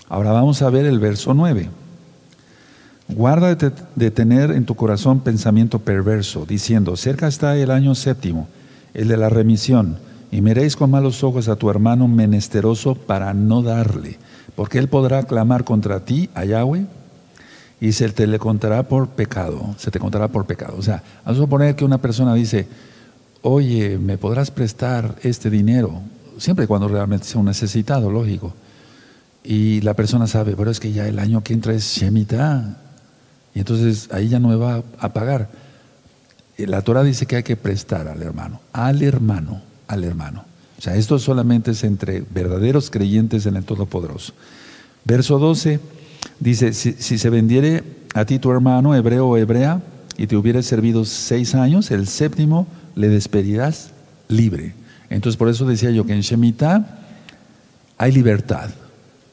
Ahora vamos a ver el verso 9. Guarda de tener en tu corazón pensamiento perverso, diciendo, cerca está el año séptimo, el de la remisión, y miréis con malos ojos a tu hermano menesteroso para no darle, porque él podrá clamar contra ti a Yahweh y se te le contará por pecado, se te contará por pecado. O sea, a suponer que una persona dice, oye, ¿me podrás prestar este dinero? Siempre cuando realmente sea un necesitado, lógico. Y la persona sabe, pero es que ya el año que entra es Shemitah. Y entonces ahí ya no me va a pagar. La Torah dice que hay que prestar al hermano, al hermano, al hermano. O sea, esto solamente es entre verdaderos creyentes en el Todopoderoso. Verso 12 dice, si, se vendiere a ti tu hermano, hebreo o hebrea, y te hubiera servido seis años, el séptimo le despedirás libre. Entonces por eso decía yo que en Shemitah hay libertad.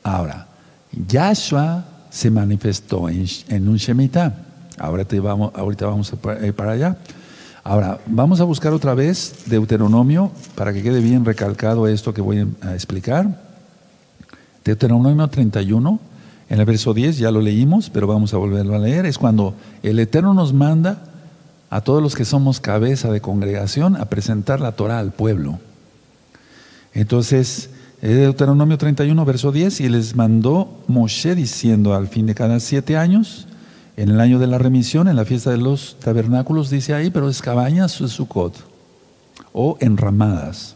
Ahora, Yahshua se manifestó en, un Shemitah. Ahora vamos, ahorita vamos a ir para allá. Ahora, vamos a buscar otra vez Deuteronomio para que quede bien recalcado esto que voy a explicar. Deuteronomio 31, en el verso 10, ya lo leímos, pero vamos a volverlo a leer. Es cuando el Eterno nos manda a todos los que somos cabeza de congregación a presentar la Torah al pueblo. Entonces, Deuteronomio 31, verso 10, y les mandó Moshe diciendo al fin de cada siete años, en el año de la remisión, en la fiesta de los tabernáculos, dice ahí, pero es cabañas Sukkot o enramadas.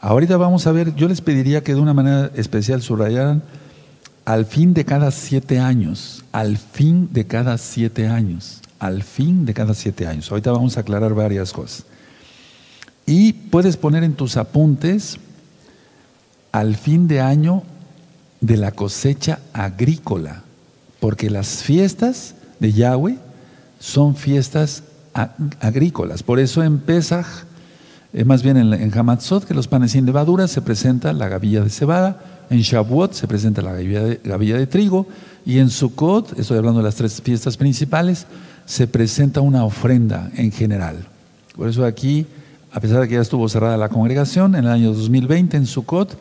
Ahorita vamos a ver, yo les pediría que de una manera especial subrayaran al fin de cada siete años, al fin de cada siete años, al fin de cada siete años. Ahorita vamos a aclarar varias cosas. Y puedes poner en tus apuntes al fin de año de la cosecha agrícola, porque las fiestas de Yahweh son fiestas agrícolas. Por eso en Pesach, eh, más bien en, en Hamatzot, que los panes sin levadura, se presenta la gavilla de cebada, en Shavuot se presenta la gavilla de, gavilla de trigo, y en Sukkot, estoy hablando de las tres fiestas principales, se presenta una ofrenda en general. Por eso aquí, a pesar de que ya estuvo cerrada la congregación, en el año 2020 en Sukkot,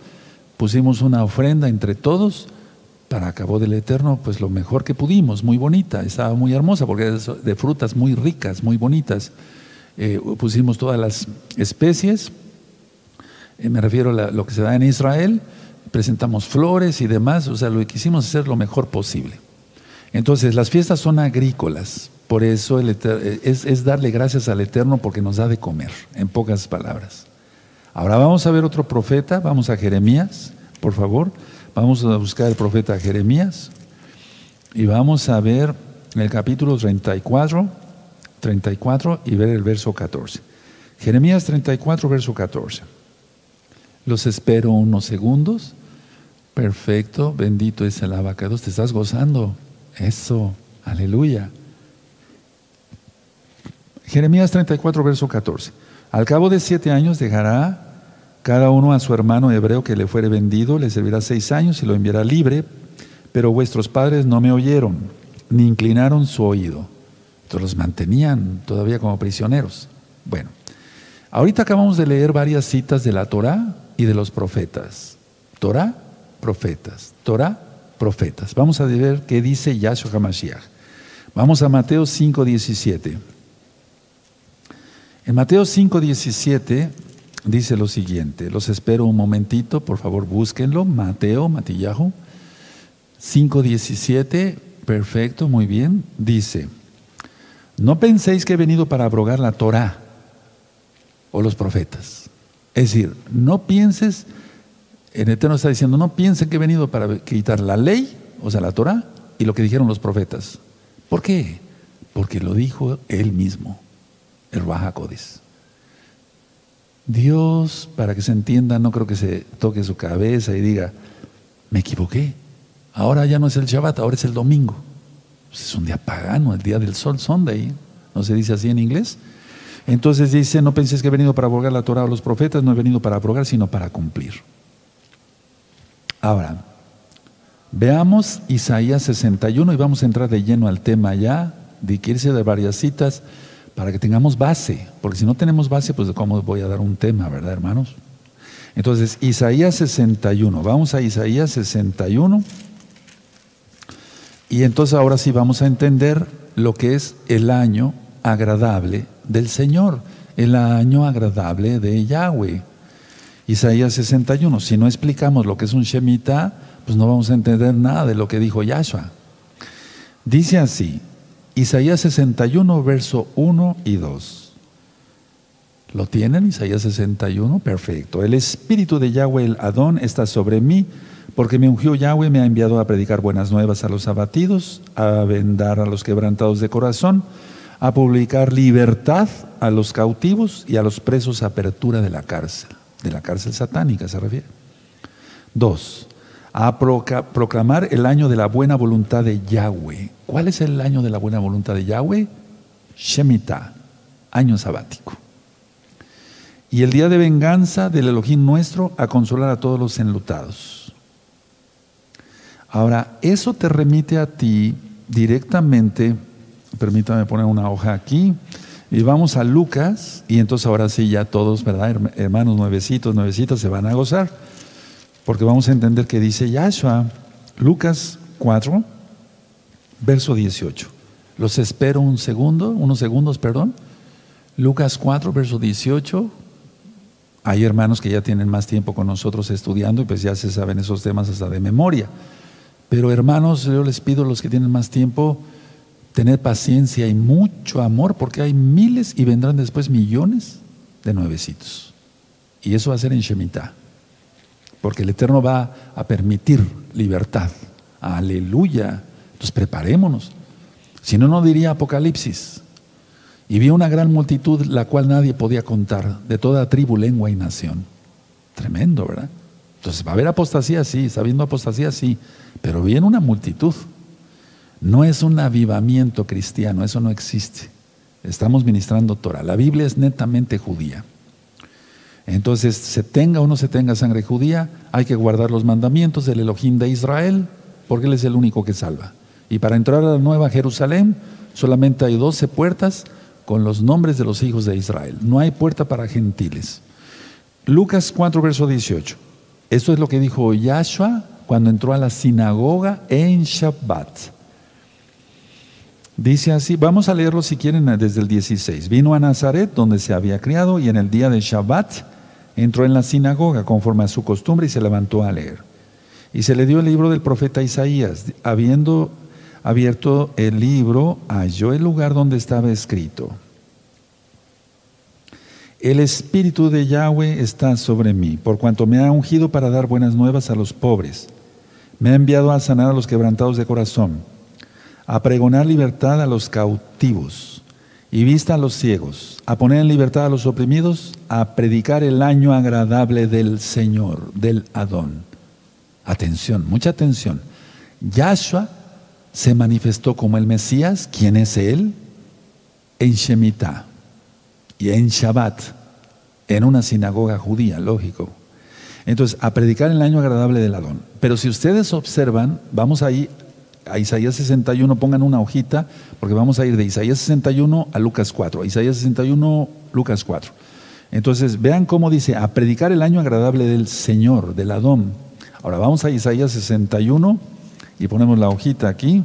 pusimos una ofrenda entre todos para Cabo del Eterno, pues lo mejor que pudimos, muy bonita, estaba muy hermosa porque es de frutas muy ricas, muy bonitas. Eh, pusimos todas las especies, eh, me refiero a lo que se da en Israel, presentamos flores y demás, o sea, lo quisimos hacer lo mejor posible. Entonces, las fiestas son agrícolas, por eso eh, es, es darle gracias al Eterno porque nos da de comer, en pocas palabras. Ahora vamos a ver otro profeta, vamos a Jeremías, por favor. Vamos a buscar el profeta Jeremías y vamos a ver el capítulo 34, 34 y ver el verso 14. Jeremías 34, verso 14. Los espero unos segundos. Perfecto, bendito es el abacados, te estás gozando. Eso, aleluya. Jeremías 34, verso 14. Al cabo de siete años dejará cada uno a su hermano hebreo que le fuere vendido, le servirá seis años y lo enviará libre, pero vuestros padres no me oyeron, ni inclinaron su oído. Entonces los mantenían todavía como prisioneros. Bueno, Ahorita acabamos de leer varias citas de la Torah y de los profetas. Torah, profetas. Torah, profetas. Vamos a ver qué dice Yahshua HaMashiach. Vamos a Mateo 5.17. En Mateo 5.17 dice lo siguiente. Los espero un momentito, por favor búsquenlo. Mateo, Matillahu. 5.17, perfecto, muy bien. Dice, no penséis que he venido para abrogar la Torah o los profetas. Es decir, no pienses, el Eterno está diciendo, no piensen que he venido para quitar la ley, o sea, la Torah, y lo que dijeron los profetas. ¿Por qué? Porque lo dijo él mismo, el Rahakodis. Dios, para que se entienda, no creo que se toque su cabeza y diga, me equivoqué. Ahora ya no es el Shabbat, ahora es el domingo. Pues es un día pagano, el día del sol, Sunday. ¿No se dice así en inglés? Entonces dice, no penséis que he venido para abrogar la Torah o los profetas, no he venido para abrogar, sino para cumplir. Ahora, veamos Isaías 61 y vamos a entrar de lleno al tema ya, de irse de varias citas, para que tengamos base, porque si no tenemos base, pues cómo voy a dar un tema, ¿verdad, hermanos? Entonces, Isaías 61, vamos a Isaías 61, y entonces ahora sí vamos a entender lo que es el año agradable del Señor, el año agradable de Yahweh. Isaías 61, si no explicamos lo que es un Shemitah, pues no vamos a entender nada de lo que dijo Yahshua. Dice así, Isaías 61, verso 1 y 2. ¿Lo tienen? Isaías 61, perfecto. El espíritu de Yahweh el Adón está sobre mí, porque me ungió Yahweh, me ha enviado a predicar buenas nuevas a los abatidos, a vendar a los quebrantados de corazón, a publicar libertad a los cautivos y a los presos apertura de la cárcel, de la cárcel satánica se refiere. Dos, a proclamar el año de la buena voluntad de Yahweh. ¿Cuál es el año de la buena voluntad de Yahweh? Shemitah, año sabático. Y el día de venganza del Elohim nuestro a consolar a todos los enlutados. Ahora, eso te remite a ti directamente Permítame poner una hoja aquí. Y vamos a Lucas, y entonces ahora sí ya todos, ¿verdad? Hermanos nuevecitos, nuevecitos se van a gozar, porque vamos a entender que dice Yahshua, Lucas 4, verso 18. Los espero un segundo, unos segundos, perdón. Lucas 4, verso 18. Hay hermanos que ya tienen más tiempo con nosotros estudiando y pues ya se saben esos temas hasta de memoria. Pero hermanos, yo les pido a los que tienen más tiempo, tener paciencia y mucho amor, porque hay miles y vendrán después millones de nuevecitos. Y eso va a ser en Shemitah, porque el Eterno va a permitir libertad. Aleluya. Entonces preparémonos. Si no, no diría Apocalipsis. Y vi una gran multitud, la cual nadie podía contar, de toda tribu, lengua y nación. Tremendo, ¿verdad? Entonces va a haber apostasía, sí, está habiendo apostasía, sí, pero viene una multitud. No es un avivamiento cristiano, eso no existe. Estamos ministrando Torah. La Biblia es netamente judía. Entonces, se tenga o no se tenga sangre judía, hay que guardar los mandamientos del Elohim de Israel, porque Él es el único que salva. Y para entrar a la nueva Jerusalén, solamente hay doce puertas con los nombres de los hijos de Israel. No hay puerta para gentiles. Lucas 4, verso 18. Esto es lo que dijo Yahshua cuando entró a la sinagoga en Shabbat. Dice así, vamos a leerlo si quieren desde el 16. Vino a Nazaret, donde se había criado, y en el día de Shabbat entró en la sinagoga conforme a su costumbre y se levantó a leer. Y se le dio el libro del profeta Isaías. Habiendo abierto el libro, halló el lugar donde estaba escrito. El Espíritu de Yahweh está sobre mí, por cuanto me ha ungido para dar buenas nuevas a los pobres. Me ha enviado a sanar a los quebrantados de corazón a pregonar libertad a los cautivos y vista a los ciegos, a poner en libertad a los oprimidos, a predicar el año agradable del Señor, del Adón. Atención, mucha atención. Yahshua se manifestó como el Mesías, ¿quién es Él? En Shemitah y en Shabbat, en una sinagoga judía, lógico. Entonces, a predicar el año agradable del Adón. Pero si ustedes observan, vamos ahí a Isaías 61, pongan una hojita, porque vamos a ir de Isaías 61 a Lucas 4. Isaías 61, Lucas 4. Entonces, vean cómo dice, a predicar el año agradable del Señor, del Adón. Ahora vamos a Isaías 61 y ponemos la hojita aquí.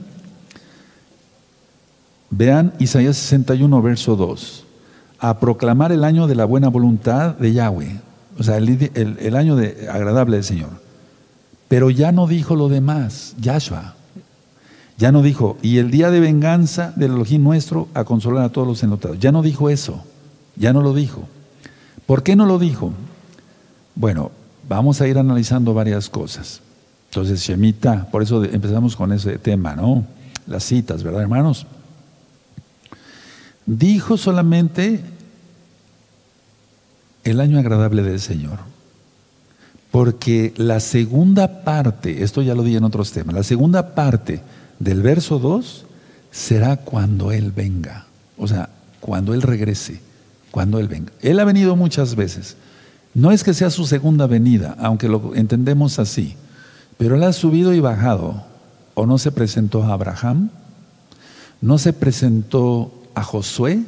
Vean Isaías 61, verso 2. A proclamar el año de la buena voluntad de Yahweh. O sea, el, año de, agradable del Señor. Pero ya no dijo lo demás, Yahshua. Ya no dijo, y el día de venganza del Elohim nuestro a consolar a todos los enlutados. Ya no dijo eso, ya no lo dijo. ¿Por qué no lo dijo? Bueno, vamos a ir analizando varias cosas. Entonces, Shemita, por eso empezamos con ese tema, ¿no? Las citas, ¿verdad, hermanos? Dijo solamente el año agradable del Señor. Porque la segunda parte, esto ya lo di en otros temas, la segunda parte del verso 2 será cuando Él venga. O sea, cuando Él regrese cuando Él venga. Él ha venido muchas veces. No es que sea su segunda venida, aunque lo entendemos así, pero Él ha subido y bajado. ¿O no se presentó a Abraham? ¿No se presentó a Josué?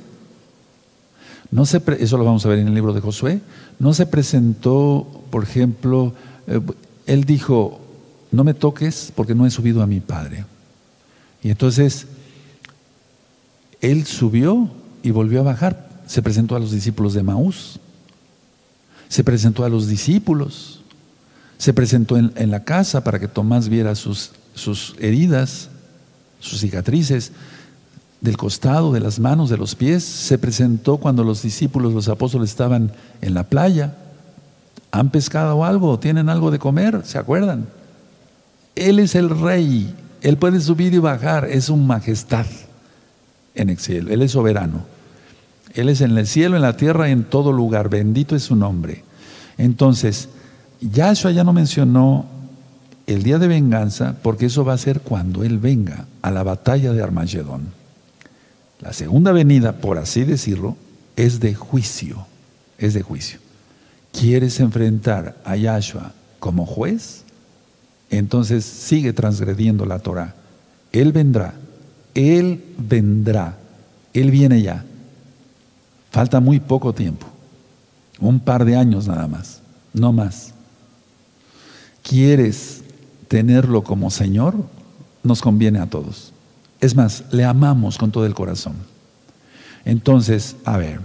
No se eso lo vamos a ver en el libro de Josué. No se presentó, por ejemplo, eh, él dijo, no me toques porque no he subido a mi Padre. Y entonces, él subió y volvió a bajar se presentó a los discípulos de Maús, se presentó a los discípulos, se presentó en, la casa para que Tomás viera sus, heridas, sus cicatrices del costado, de las manos, de los pies, se presentó cuando los discípulos, los apóstoles estaban en la playa, han pescado algo, tienen algo de comer, ¿se acuerdan? Él es el rey, Él puede subir y bajar, es un majestad en el Él es soberano. Él es en el cielo, en la tierra, en todo lugar. Bendito es su nombre. Entonces, Yahshua ya no mencionó el día de venganza, porque eso va a ser cuando Él venga a la batalla de Armagedón. La segunda venida, por así decirlo, es de juicio. Es de juicio. ¿Quieres enfrentar a Yahshua como juez? Entonces sigue transgrediendo la Torah. Él vendrá. Él vendrá. Él viene ya. Falta muy poco tiempo, un par de años nada más, no más. ¿Quieres tenerlo como Señor? Nos conviene a todos. Es más, le amamos con todo el corazón. Entonces, a ver,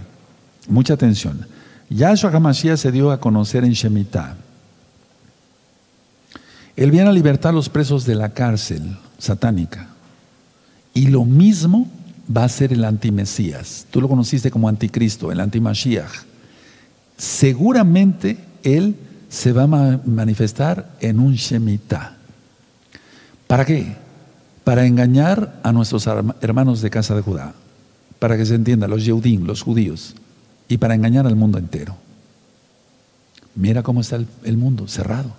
mucha atención. Yahshua HaMashiach se dio a conocer en Shemitah. Él viene a libertar a los presos de la cárcel satánica. Y lo mismo va a ser el antimesías. Tú lo conociste como anticristo, el antimashiach. Seguramente él se va a manifestar en un Shemitah. ¿Para qué? Para engañar a nuestros hermanos de casa de Judá. Para que se entienda, los Yehudim, los judíos. Y para engañar al mundo entero. Mira cómo está el, mundo, cerrado.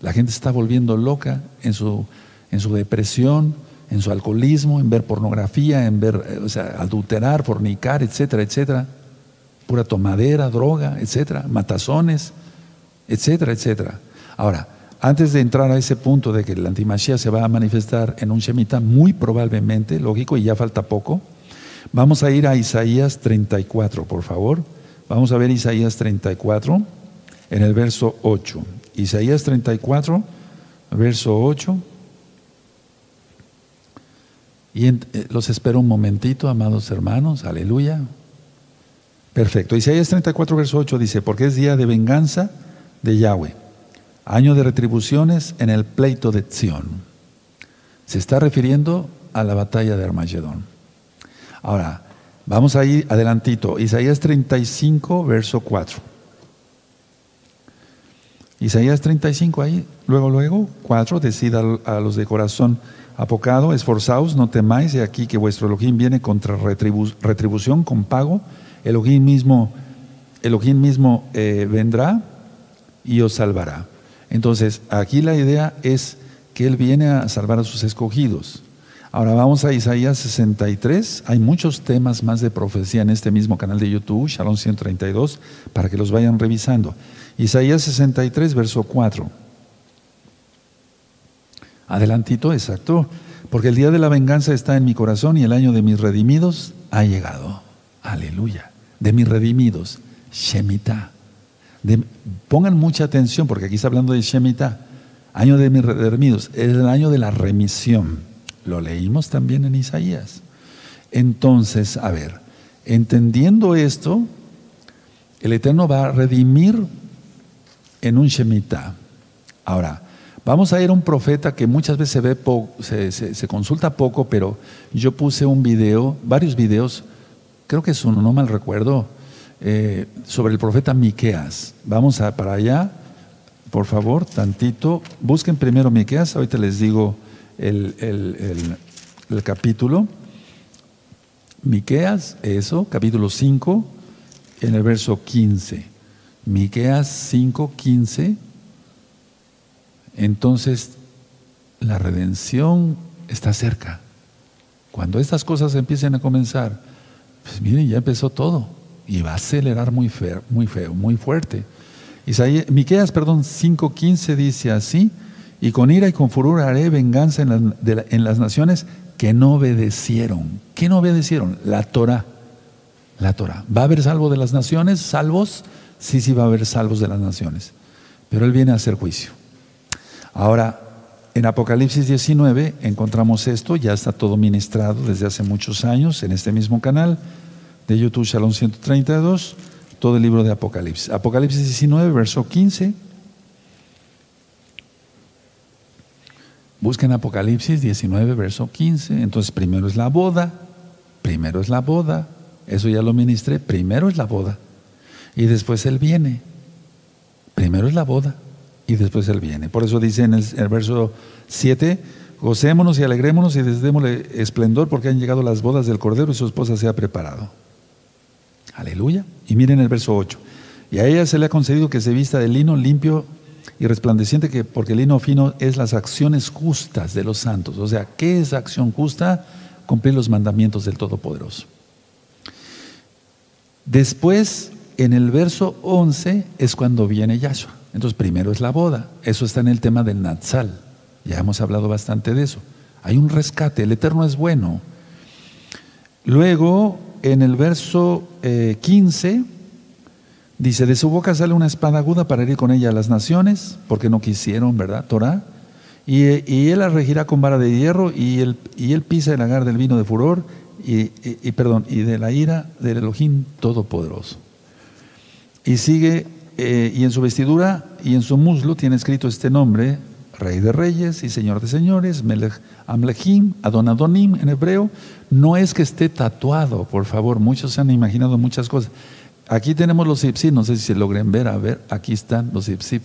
La gente está volviendo loca en su, en su depresión, en su alcoholismo, en ver pornografía, en ver, eh, o sea, adulterar, fornicar, etcétera, etcétera. Pura tomadera, droga, etcétera, matazones, etcétera, etcétera. Ahora, antes de entrar a ese punto de que la antimachía se va a manifestar en un Shemitah, muy probablemente, lógico, y ya falta poco, vamos a ir a Isaías 34, por favor. Vamos a ver Isaías 34 en el verso 8. Isaías 34, verso 8. Y eh, los espero un momentito, amados hermanos, aleluya. Perfecto. Isaías 34, verso 8 dice, porque es día de venganza de Yahweh, año de retribuciones en el pleito de Zion. Se está refiriendo a la batalla de Armagedón. Ahora, vamos a ir adelantito. Isaías 35, verso 4. Isaías 35 ahí, luego, luego, 4, decida a los de corazón apocado, esforzaos, no temáis, de aquí que vuestro Elohim viene contra retribución con pago, Elohim mismo, Elohim mismo eh, vendrá y os salvará. Entonces, aquí la idea es que Él viene a salvar a sus escogidos. Ahora vamos a Isaías 63. Hay muchos temas más de profecía en este mismo canal de YouTube, Shalom 132, para que los vayan revisando. Isaías 63, verso 4. Adelantito, exacto. Porque el día de la venganza está en mi corazón y el año de mis redimidos ha llegado. Aleluya. De mis redimidos. Shemitah. pongan mucha atención porque aquí está hablando de Shemitah, año de mis redimidos, es el año de la remisión. Lo leímos también en Isaías. Entonces, a ver, entendiendo esto, el Eterno va a redimir en un Shemitah. Ahora, vamos a ir a un profeta que muchas veces se ve se, consulta poco, pero yo puse un video, varios videos, creo que es uno, no mal recuerdo, eh, sobre el profeta Miqueas. Vamos a, para allá, por favor, tantito. Busquen primero Miqueas, ahorita les digo el, el capítulo. Miqueas, eso, capítulo 5, en el verso 15. Miqueas 5, 15. Entonces, la redención está cerca. Cuando estas cosas empiecen a comenzar, pues miren, ya empezó todo y va a acelerar muy feo, muy feo, muy fuerte. Isaías, Miqueas, perdón, 5:15 dice así, y con ira y con furor haré venganza en, en las naciones que no obedecieron. ¿Qué no obedecieron? La Torah. La Torah. ¿Va a haber salvo de las naciones? ¿Salvos? Sí, sí va a haber salvos de las naciones. Pero Él viene a hacer juicio. Ahora, en Apocalipsis 19 encontramos esto, ya está todo ministrado desde hace muchos años en este mismo canal de YouTube Shalom 132, todo el libro de Apocalipsis. Apocalipsis 19, verso 15. Busquen Apocalipsis 19, verso 15. Entonces, primero es la boda, primero es la boda, eso ya lo ministré, primero es la boda. Y después Él viene. Primero es la boda y después Él viene. Por eso dice en el, verso 7, gocémonos y alegrémonos y démosle esplendor porque han llegado las bodas del Cordero y su esposa se ha preparado. Aleluya. Y miren el verso 8. Y a ella se le ha concedido que se vista de lino limpio y resplandeciente, que, porque el lino fino es las acciones justas de los santos. O sea, ¿qué es acción justa? Cumplir los mandamientos del Todopoderoso. Después, en el verso 11, es cuando viene Yahshua. Entonces, primero es la boda. Eso está en el tema del Natsal. Ya hemos hablado bastante de eso. Hay un rescate. El Eterno es bueno. Luego, en el verso 15, eh, dice, de su boca sale una espada aguda para herir con ella a las naciones, porque no quisieron, ¿verdad? Torah. Y, él la regirá con vara de hierro y él, y él pisa el agar del vino de furor y, perdón, y de la ira del Elohim Todopoderoso. Y sigue, eh, y en su vestidura y en su muslo tiene escrito este nombre, Rey de Reyes y Señor de Señores, Amlechim, Adonadonim en hebreo. No es que esté tatuado, por favor, muchos se han imaginado muchas cosas. Aquí tenemos los ipsip, no sé si se logren ver, a ver, aquí están los ipsip.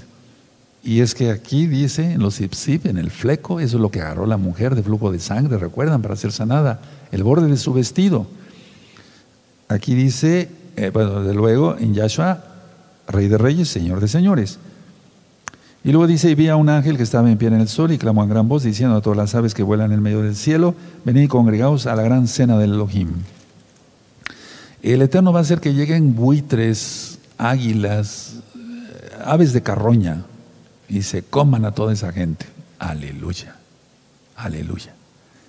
Y es que aquí dice en los ipsip, en el fleco, eso es lo que agarró la mujer de flujo de sangre, recuerdan, para ser sanada el borde de su vestido. Aquí dice, eh, bueno, de luego, en Yahshua, Rey de Reyes, Señor de Señores. Y luego dice, y vi a un ángel que estaba en pie en el sol y clamó en gran voz diciendo a todas las aves que vuelan en el medio del cielo, venid y congregaos a la gran cena del Elohim. El Eterno va a hacer que lleguen buitres, águilas, eh, aves de carroña y se coman a toda esa gente. Aleluya, aleluya.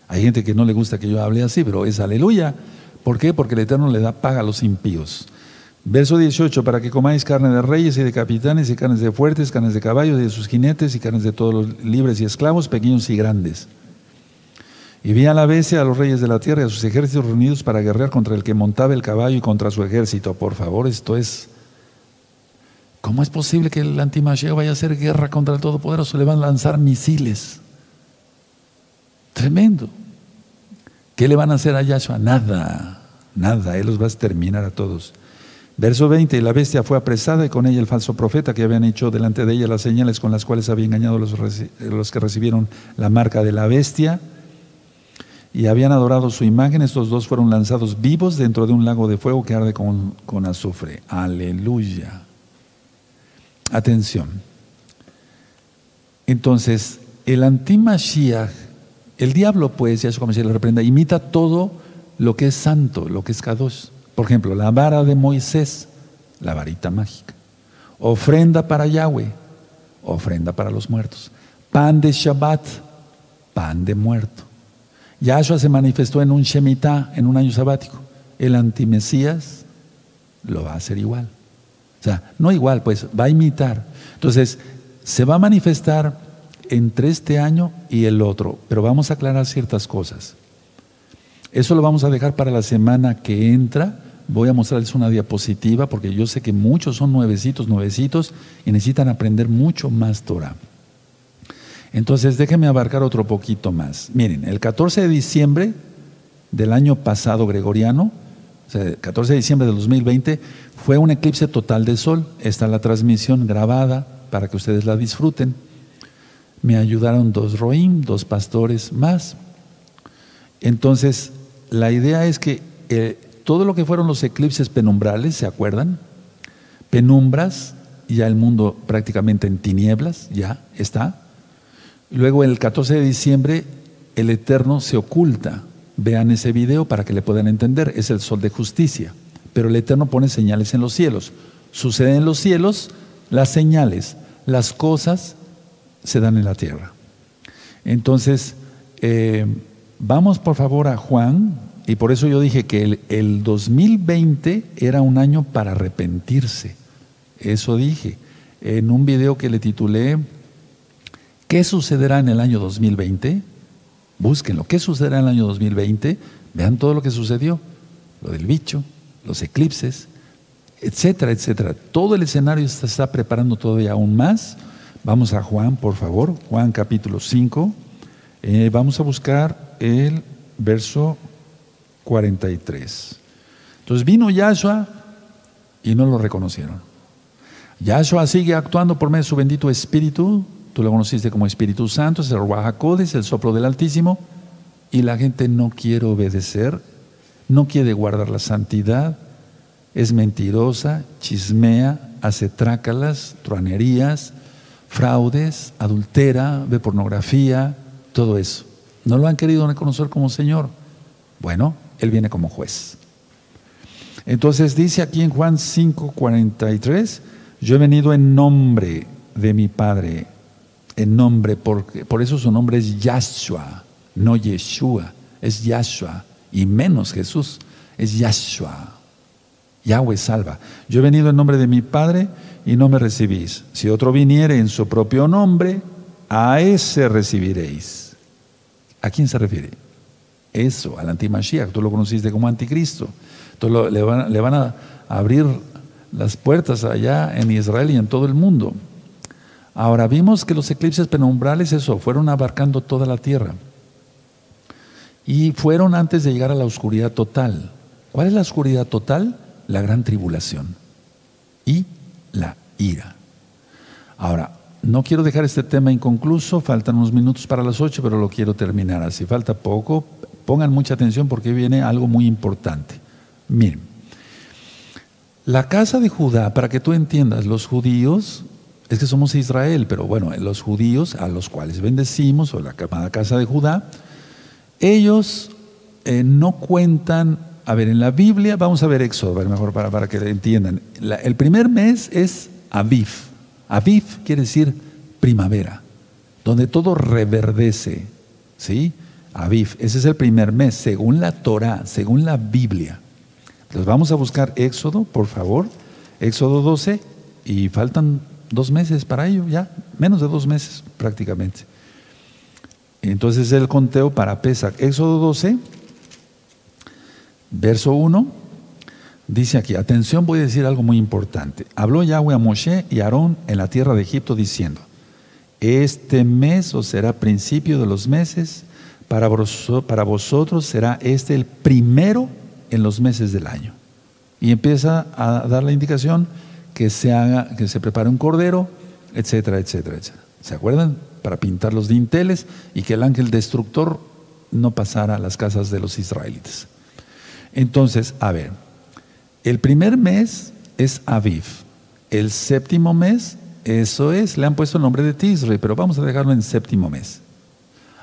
Hay gente que no le gusta que yo hable así, pero es aleluya. ¿Por qué? Porque el Eterno le da paga a los impíos. Verso 18, para que comáis carne de reyes y de capitanes y carnes de fuertes, carnes de caballos y de sus jinetes y carnes de todos los libres y esclavos, pequeños y grandes. Y vi a la vez a los reyes de la tierra y a sus ejércitos reunidos para guerrear contra el que montaba el caballo y contra su ejército. Por favor, esto es... ¿Cómo es posible que el antimacheo vaya a hacer guerra contra el Todopoderoso? Le van a lanzar misiles. Tremendo. ¿Qué le van a hacer a Yahshua? Nada, nada. Él los va a exterminar a todos. Verso 20, y la bestia fue apresada y con ella el falso profeta que habían hecho delante de ella las señales con las cuales había engañado los, los que recibieron la marca de la bestia y habían adorado su imagen. Estos dos fueron lanzados vivos dentro de un lago de fuego que arde con, con azufre. Aleluya. Atención. Entonces, el antimashiach el diablo, pues, ya como se le reprenda, imita todo lo que es santo, lo que es kadosh. Por ejemplo, la vara de Moisés, la varita mágica. Ofrenda para Yahweh, ofrenda para los muertos. Pan de Shabbat, pan de muerto. Yahshua se manifestó en un Shemitah, en un año sabático. El antimesías lo va a hacer igual. O sea, no igual, pues va a imitar. Entonces, se va a manifestar entre este año y el otro, pero vamos a aclarar ciertas cosas. Eso lo vamos a dejar para la semana que entra. Voy a mostrarles una diapositiva porque yo sé que muchos son nuevecitos, nuevecitos y necesitan aprender mucho más Torah. Entonces, déjenme abarcar otro poquito más. Miren, el 14 de diciembre del año pasado gregoriano, o sea, el 14 de diciembre del 2020, fue un eclipse total de sol. Está la transmisión grabada para que ustedes la disfruten. Me ayudaron dos roim, dos pastores más. Entonces, la idea es que eh, todo lo que fueron los eclipses penumbrales, ¿se acuerdan? Penumbras, ya el mundo prácticamente en tinieblas, ya está. Luego el 14 de diciembre el Eterno se oculta. Vean ese video para que le puedan entender. Es el sol de justicia. Pero el Eterno pone señales en los cielos. Suceden en los cielos las señales. Las cosas se dan en la tierra. Entonces, eh, Vamos por favor a Juan, y por eso yo dije que el, el 2020 era un año para arrepentirse. Eso dije en un video que le titulé ¿Qué sucederá en el año 2020? Búsquenlo. ¿Qué sucederá en el año 2020? Vean todo lo que sucedió. Lo del bicho, los eclipses, etcétera, etcétera. Todo el escenario se está preparando todavía aún más. Vamos a Juan, por favor. Juan capítulo 5. Eh, vamos a buscar el verso 43. Entonces vino Yahshua y no lo reconocieron. Yahshua sigue actuando por medio de su bendito Espíritu. Tú lo conociste como Espíritu Santo, es el Ruajacodes, el soplo del Altísimo. Y la gente no quiere obedecer, no quiere guardar la santidad, es mentirosa, chismea, hace trácalas, truanerías, fraudes, adultera, ve pornografía, todo eso. No lo han querido reconocer como Señor. Bueno, Él viene como juez. Entonces dice aquí en Juan 5:43, yo he venido en nombre de mi Padre, en nombre, porque, por eso su nombre es Yahshua, no Yeshua, es Yahshua, y menos Jesús, es Yahshua. Yahweh salva. Yo he venido en nombre de mi Padre y no me recibís. Si otro viniere en su propio nombre, a ese recibiréis. ¿A quién se refiere? Eso, al antimashiach. Tú lo conociste como anticristo. Entonces le, van, a abrir las puertas allá en Israel y en todo el mundo. Ahora vimos que los eclipses penumbrales, eso, fueron abarcando toda la tierra. Y fueron antes de llegar a la oscuridad total. ¿Cuál es la oscuridad total? La gran tribulación y la ira. Ahora, no quiero dejar este tema inconcluso, faltan unos minutos para las ocho, pero lo quiero terminar así. Falta poco, pongan mucha atención porque viene algo muy importante. Miren, la casa de Judá, para que tú entiendas, los judíos, es que somos Israel, pero bueno, los judíos a los cuales bendecimos, o la casa de Judá, ellos eh, no cuentan, a ver, en la Biblia, vamos a ver Éxodo, a ver, mejor para, para que entiendan. el primer mes es Aviv, Aviv quiere decir primavera, donde todo reverdece. ¿Sí? Aviv, ese es el primer mes, según la Torah, según la Biblia. Entonces vamos a buscar Éxodo, por favor. Éxodo 12, y faltan dos meses para ello, ya, menos de dos meses prácticamente. Entonces el conteo para Pesach. Éxodo 12, verso 1. Dice aquí, atención, voy a decir algo muy importante. Habló Yahweh a Moshe y Aarón en la tierra de Egipto diciendo, este mes os será principio de los meses, para, vosotros será este el primero en los meses del año. Y empieza a dar la indicación que se haga, que se prepare un cordero, etcétera, etcétera, etcétera. ¿Se acuerdan? Para pintar los dinteles y que el ángel destructor no pasara a las casas de los israelitas. Entonces, a ver, el primer mes es Aviv. El séptimo mes, eso es, le han puesto el nombre de Tisre, pero vamos a dejarlo en séptimo mes.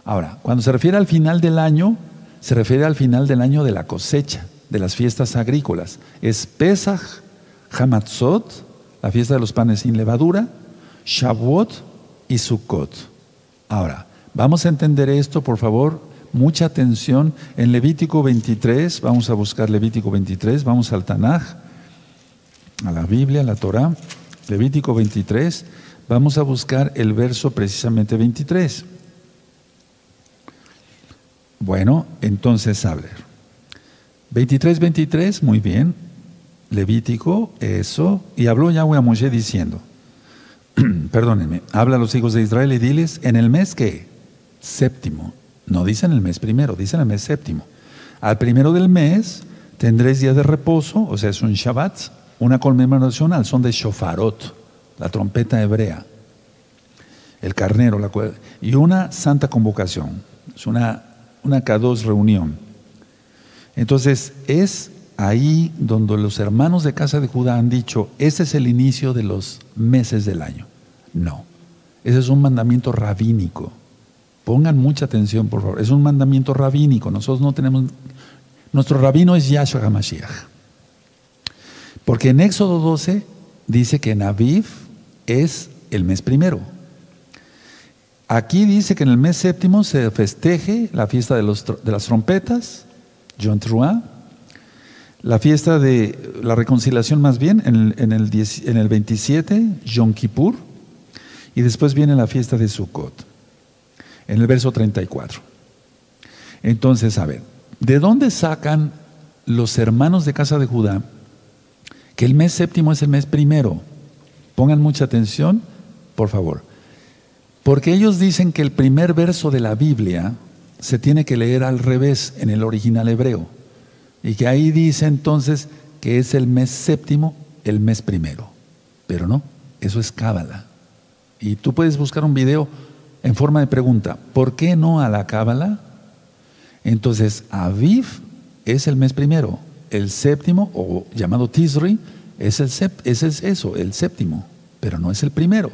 Ahora, cuando se refiere al final del año, se refiere al final del año de la cosecha, de las fiestas agrícolas. Es Pesach, Hamatzot, la fiesta de los panes sin levadura, Shavuot y Sukkot. Ahora, vamos a entender esto, por favor, mucha atención. En Levítico 23, vamos a buscar Levítico 23, vamos al Tanaj. a la Biblia, a la Torah, Levítico 23, vamos a buscar el verso precisamente 23. Bueno, entonces a ver. 23, 23, muy bien. Levítico, eso. Y habló Yahweh a Moshe diciendo, perdónenme, habla a los hijos de Israel y diles, en el mes que séptimo, no dicen el mes primero, dicen el mes séptimo. Al primero del mes tendréis día de reposo, o sea, es un Shabbat, una conmemoración al son de shofarot, la trompeta hebrea, el carnero, la y una santa convocación, es una, una K2 reunión. Entonces, es ahí donde los hermanos de casa de Judá han dicho, ese es el inicio de los meses del año. No, ese es un mandamiento rabínico. Pongan mucha atención, por favor. Es un mandamiento rabínico. Nosotros no tenemos... Nuestro rabino es Yahshua HaMashiach. Porque en Éxodo 12 dice que en Aviv es el mes primero. Aquí dice que en el mes séptimo se festeje la fiesta de, de las trompetas, John Truá, la fiesta de la reconciliación más bien en el 27, Yom Kippur, y después viene la fiesta de Sukkot, en el verso 34. Entonces, a ver, ¿de dónde sacan los hermanos de casa de Judá que el mes séptimo es el mes primero? Pongan mucha atención, por favor. Porque ellos dicen que el primer verso de la Biblia se tiene que leer al revés en el original hebreo. Y que ahí dice entonces que es el mes séptimo, el mes primero. Pero no, eso es cábala. Y tú puedes buscar un video en forma de pregunta, ¿por qué no a la cábala? Entonces, Aviv es el mes primero, el séptimo, o llamado Tisri, es, el es eso, el séptimo, pero no es el primero,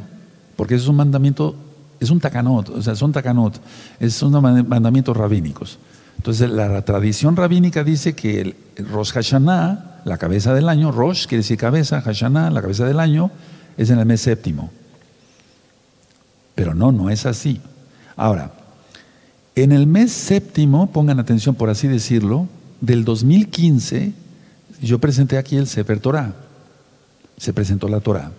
porque es un mandamiento, es un takanot, o sea, son takanot, es un mandamientos rabínicos. Entonces, la, tradición rabínica dice que el, Rosh Hashanah, la cabeza del año, Rosh quiere decir cabeza, Hashanah, la cabeza del año, es en el mes séptimo. Pero no, no es así. Ahora, en el mes séptimo, pongan atención por así decirlo, del 2015, yo presenté aquí el Sefer Torah. Se presentó la Torah.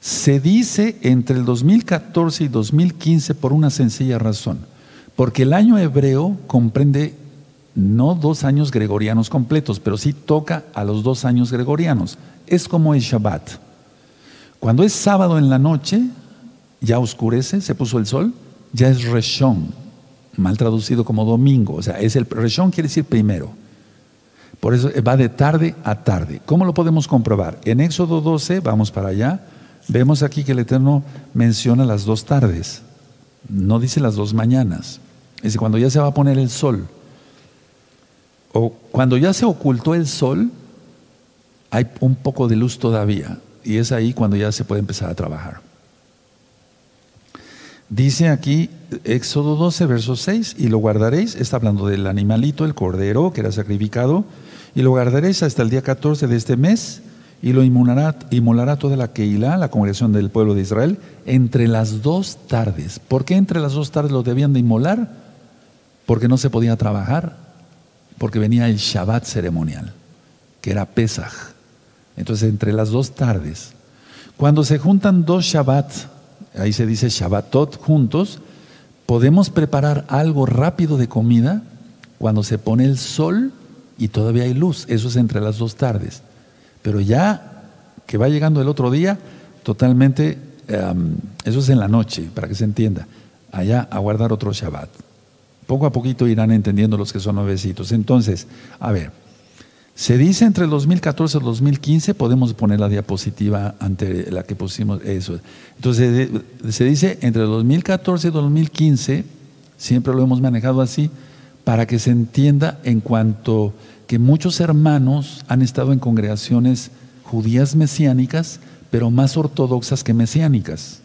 Se dice entre el 2014 y 2015 por una sencilla razón porque el año hebreo comprende no dos años gregorianos completos, pero sí toca a los dos años gregorianos. Es como el Shabbat. Cuando es sábado en la noche, ya oscurece, se puso el sol, ya es Reshon, mal traducido como domingo. O sea, es el Reshon quiere decir primero. Por eso va de tarde a tarde. ¿Cómo lo podemos comprobar? En Éxodo 12, vamos para allá, vemos aquí que el Eterno menciona las dos tardes, no dice las dos mañanas. Es cuando ya se va a poner el sol, o cuando ya se ocultó el sol, hay un poco de luz todavía, y es ahí cuando ya se puede empezar a trabajar. Dice aquí Éxodo 12, verso 6, y lo guardaréis, está hablando del animalito, el cordero que era sacrificado, y lo guardaréis hasta el día 14 de este mes, y lo inmolará, toda la Keilah, la congregación del pueblo de Israel, entre las dos tardes. ¿Por qué entre las dos tardes lo debían de inmolar? porque no se podía trabajar, porque venía el Shabbat ceremonial, que era Pesach. Entonces, entre las dos tardes, cuando se juntan dos Shabbat, ahí se dice Shabbatot juntos, podemos preparar algo rápido de comida cuando se pone el sol y todavía hay luz. Eso es entre las dos tardes. Pero ya que va llegando el otro día, totalmente, em, eso es en la noche, para que se entienda. Allá a guardar otro Shabbat. Poco a poquito irán entendiendo los que son nuevecitos. Entonces, a ver, se dice entre el 2014 y el 2015, podemos poner la diapositiva ante la que pusimos eso. Entonces, se dice entre el 2014 y el 2015, siempre lo hemos manejado así, para que se entienda en cuanto que muchos hermanos han estado en congregaciones judías mesiánicas, pero más ortodoxas que mesiánicas.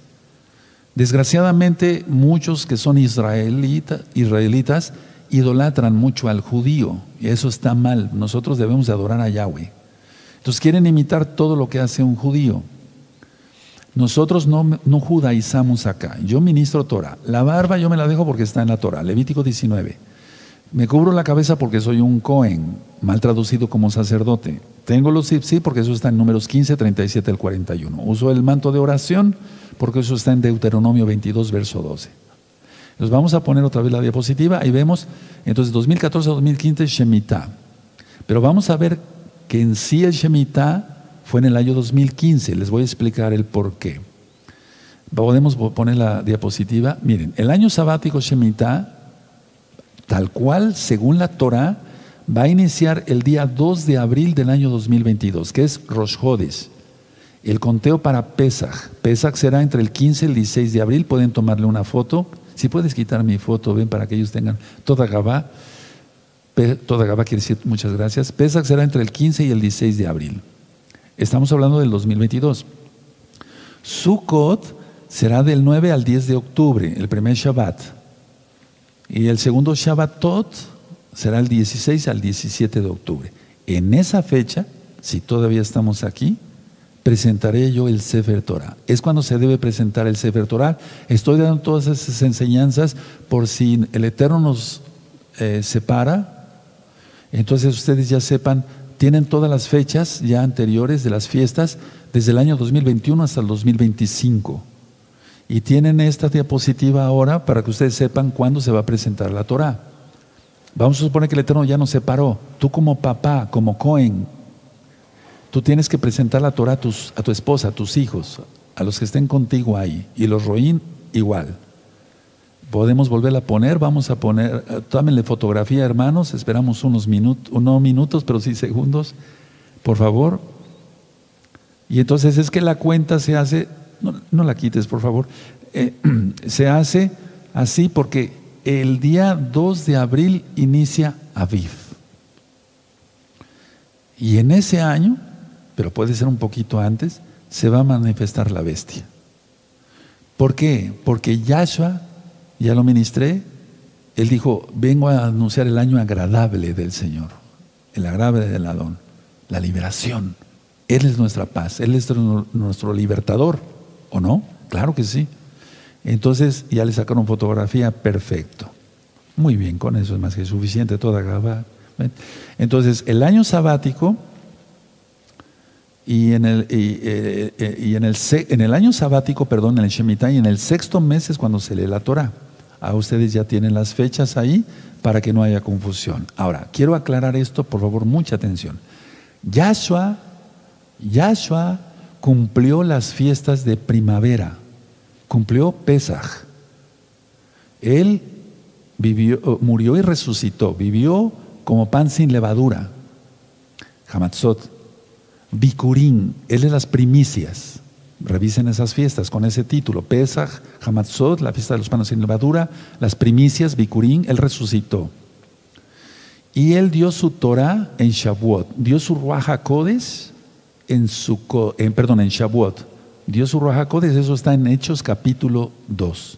Desgraciadamente, muchos que son israelitas idolatran mucho al judío y eso está mal. Nosotros debemos de adorar a Yahweh. Entonces quieren imitar todo lo que hace un judío. Nosotros no, no judaizamos acá. Yo ministro Torah. La barba yo me la dejo porque está en la Torah, Levítico 19. Me cubro la cabeza porque soy un Cohen, mal traducido como sacerdote. Tengo los sí, porque eso está en números 15, 37 al 41. Uso el manto de oración porque eso está en Deuteronomio 22, verso 12. Nos vamos a poner otra vez la diapositiva. Ahí vemos, entonces 2014 a 2015 Shemitah. Pero vamos a ver que en sí el Shemitah fue en el año 2015. Les voy a explicar el por qué. Podemos poner la diapositiva. Miren, el año sabático Shemitah, tal cual, según la Torah, va a iniciar el día 2 de abril del año 2022, que es Rosh Hodesh. El conteo para Pesach. Pesach será entre el 15 y el 16 de abril. Pueden tomarle una foto si puedes quitar mi foto, ven, para que ellos tengan toda Gabá. Toda Gabá quiere decir muchas gracias. Pesach será entre el 15 y el 16 de abril. Estamos hablando del 2022. Sukkot será del 9 al 10 de octubre, el primer Shabbat. Y el segundo Shabbatot será el 16 al 17 de octubre. En esa fecha, si todavía estamos aquí, presentaré yo el Sefer Torah. Es cuando se debe presentar el Sefer Torah. Estoy dando todas esas enseñanzas por si el Eterno nos eh, separa. Entonces ustedes ya sepan, tienen todas las fechas ya anteriores de las fiestas, desde el año 2021 hasta el 2025. Y tienen esta diapositiva ahora para que ustedes sepan cuándo se va a presentar la Torah. Vamos a suponer que el Eterno ya nos separó. Tú como papá, como Cohen, Tú tienes que presentar la Torah a, tu esposa, a tus hijos, a los que estén contigo ahí. Y los roín igual. Podemos volverla a poner, vamos a poner, eh, tómenle fotografía, hermanos, esperamos unos minutos, no minutos, pero sí segundos, por favor. Y entonces es que la cuenta se hace, no, la quites, por favor, eh, se hace así porque el día 2 de abril inicia Aviv. Y en ese año pero puede ser un poquito antes, se va a manifestar la bestia. ¿Por qué? Porque Yahshua, ya lo ministré, él dijo, vengo a anunciar el año agradable del Señor, el agradable del Adón, la liberación. Él es nuestra paz, Él es nuestro libertador, ¿o no? Claro que sí. Entonces ya le sacaron fotografía, perfecto. Muy bien, con eso es más que suficiente toda Entonces, el año sabático y en el, y, eh, eh, en, el, en el año sabático, perdón, en el Shemitah, y en el sexto mes es cuando se lee la Torah. A ustedes ya tienen las fechas ahí para que no haya confusión. Ahora, quiero aclarar esto, por favor, mucha atención. Yahshua, Yahshua cumplió las fiestas de primavera, cumplió Pesach. Él vivió, murió y resucitó, vivió como pan sin levadura, Hamatzot. Bikurín, él es las primicias. Revisen esas fiestas con ese título. Pesach, Hamatzot, la fiesta de los panes sin levadura, las primicias, Bikurín, él resucitó. Y él dio su Torah en Shavuot, dio su Ruach en, su, en, perdón, en Shavuot. Dio su eso está en Hechos capítulo 2,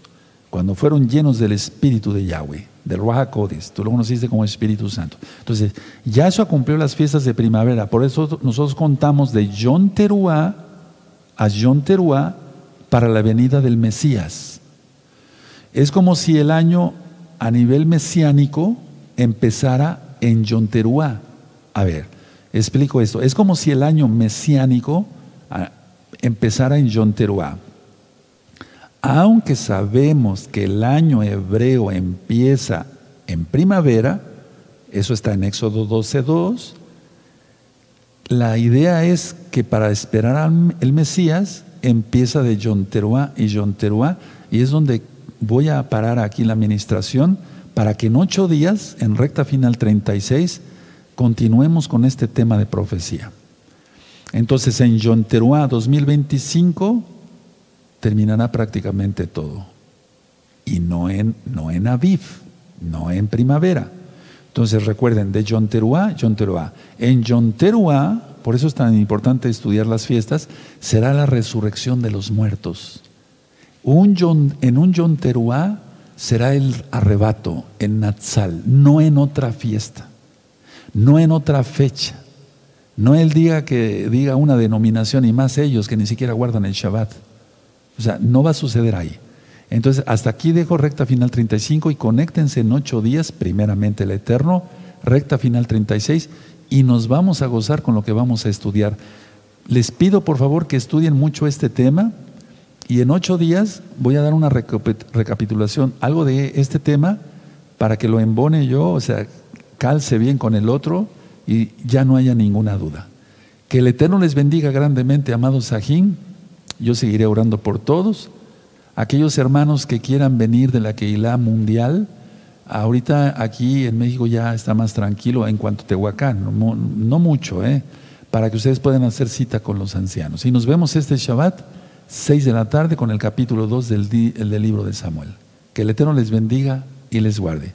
cuando fueron llenos del Espíritu de Yahweh del Ruach tú lo conociste como Espíritu Santo. Entonces, Yahshua cumplió las fiestas de primavera, por eso nosotros contamos de Yom Teruah a Yom Teruah para la venida del Mesías. Es como si el año a nivel mesiánico empezara en Yom Teruah. A ver, explico esto. Es como si el año mesiánico ah, empezara en Yom aunque sabemos que el año hebreo empieza en primavera, eso está en Éxodo 12.2, la idea es que para esperar al Mesías empieza de Yonteruá y Yonteruá, y es donde voy a parar aquí la administración para que en ocho días, en recta final 36, continuemos con este tema de profecía. Entonces en Yonteruá 2025 terminará prácticamente todo. Y no en, no en Aviv, no en primavera. Entonces recuerden, de John Teruá, John Teruá. En John Teruá, por eso es tan importante estudiar las fiestas, será la resurrección de los muertos. Un en un John Teruá será el arrebato en Natsal, no en otra fiesta, no en otra fecha. No el día que diga una denominación y más ellos que ni siquiera guardan el Shabbat. O sea, no va a suceder ahí. Entonces, hasta aquí dejo recta final 35 y conéctense en ocho días, primeramente el Eterno, recta final 36, y nos vamos a gozar con lo que vamos a estudiar. Les pido por favor que estudien mucho este tema y en ocho días voy a dar una recapitulación, algo de este tema, para que lo embone yo, o sea, calce bien con el otro y ya no haya ninguna duda. Que el Eterno les bendiga grandemente, amados Sajín. Yo seguiré orando por todos. Aquellos hermanos que quieran venir de la Keilah mundial, ahorita aquí en México ya está más tranquilo en cuanto a Tehuacán, no, mucho, ¿eh? para que ustedes puedan hacer cita con los ancianos. Y nos vemos este Shabbat, 6 de la tarde, con el capítulo 2 del, del libro de Samuel. Que el Eterno les bendiga y les guarde.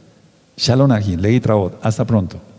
Shalom Ahin, Leit Hasta pronto.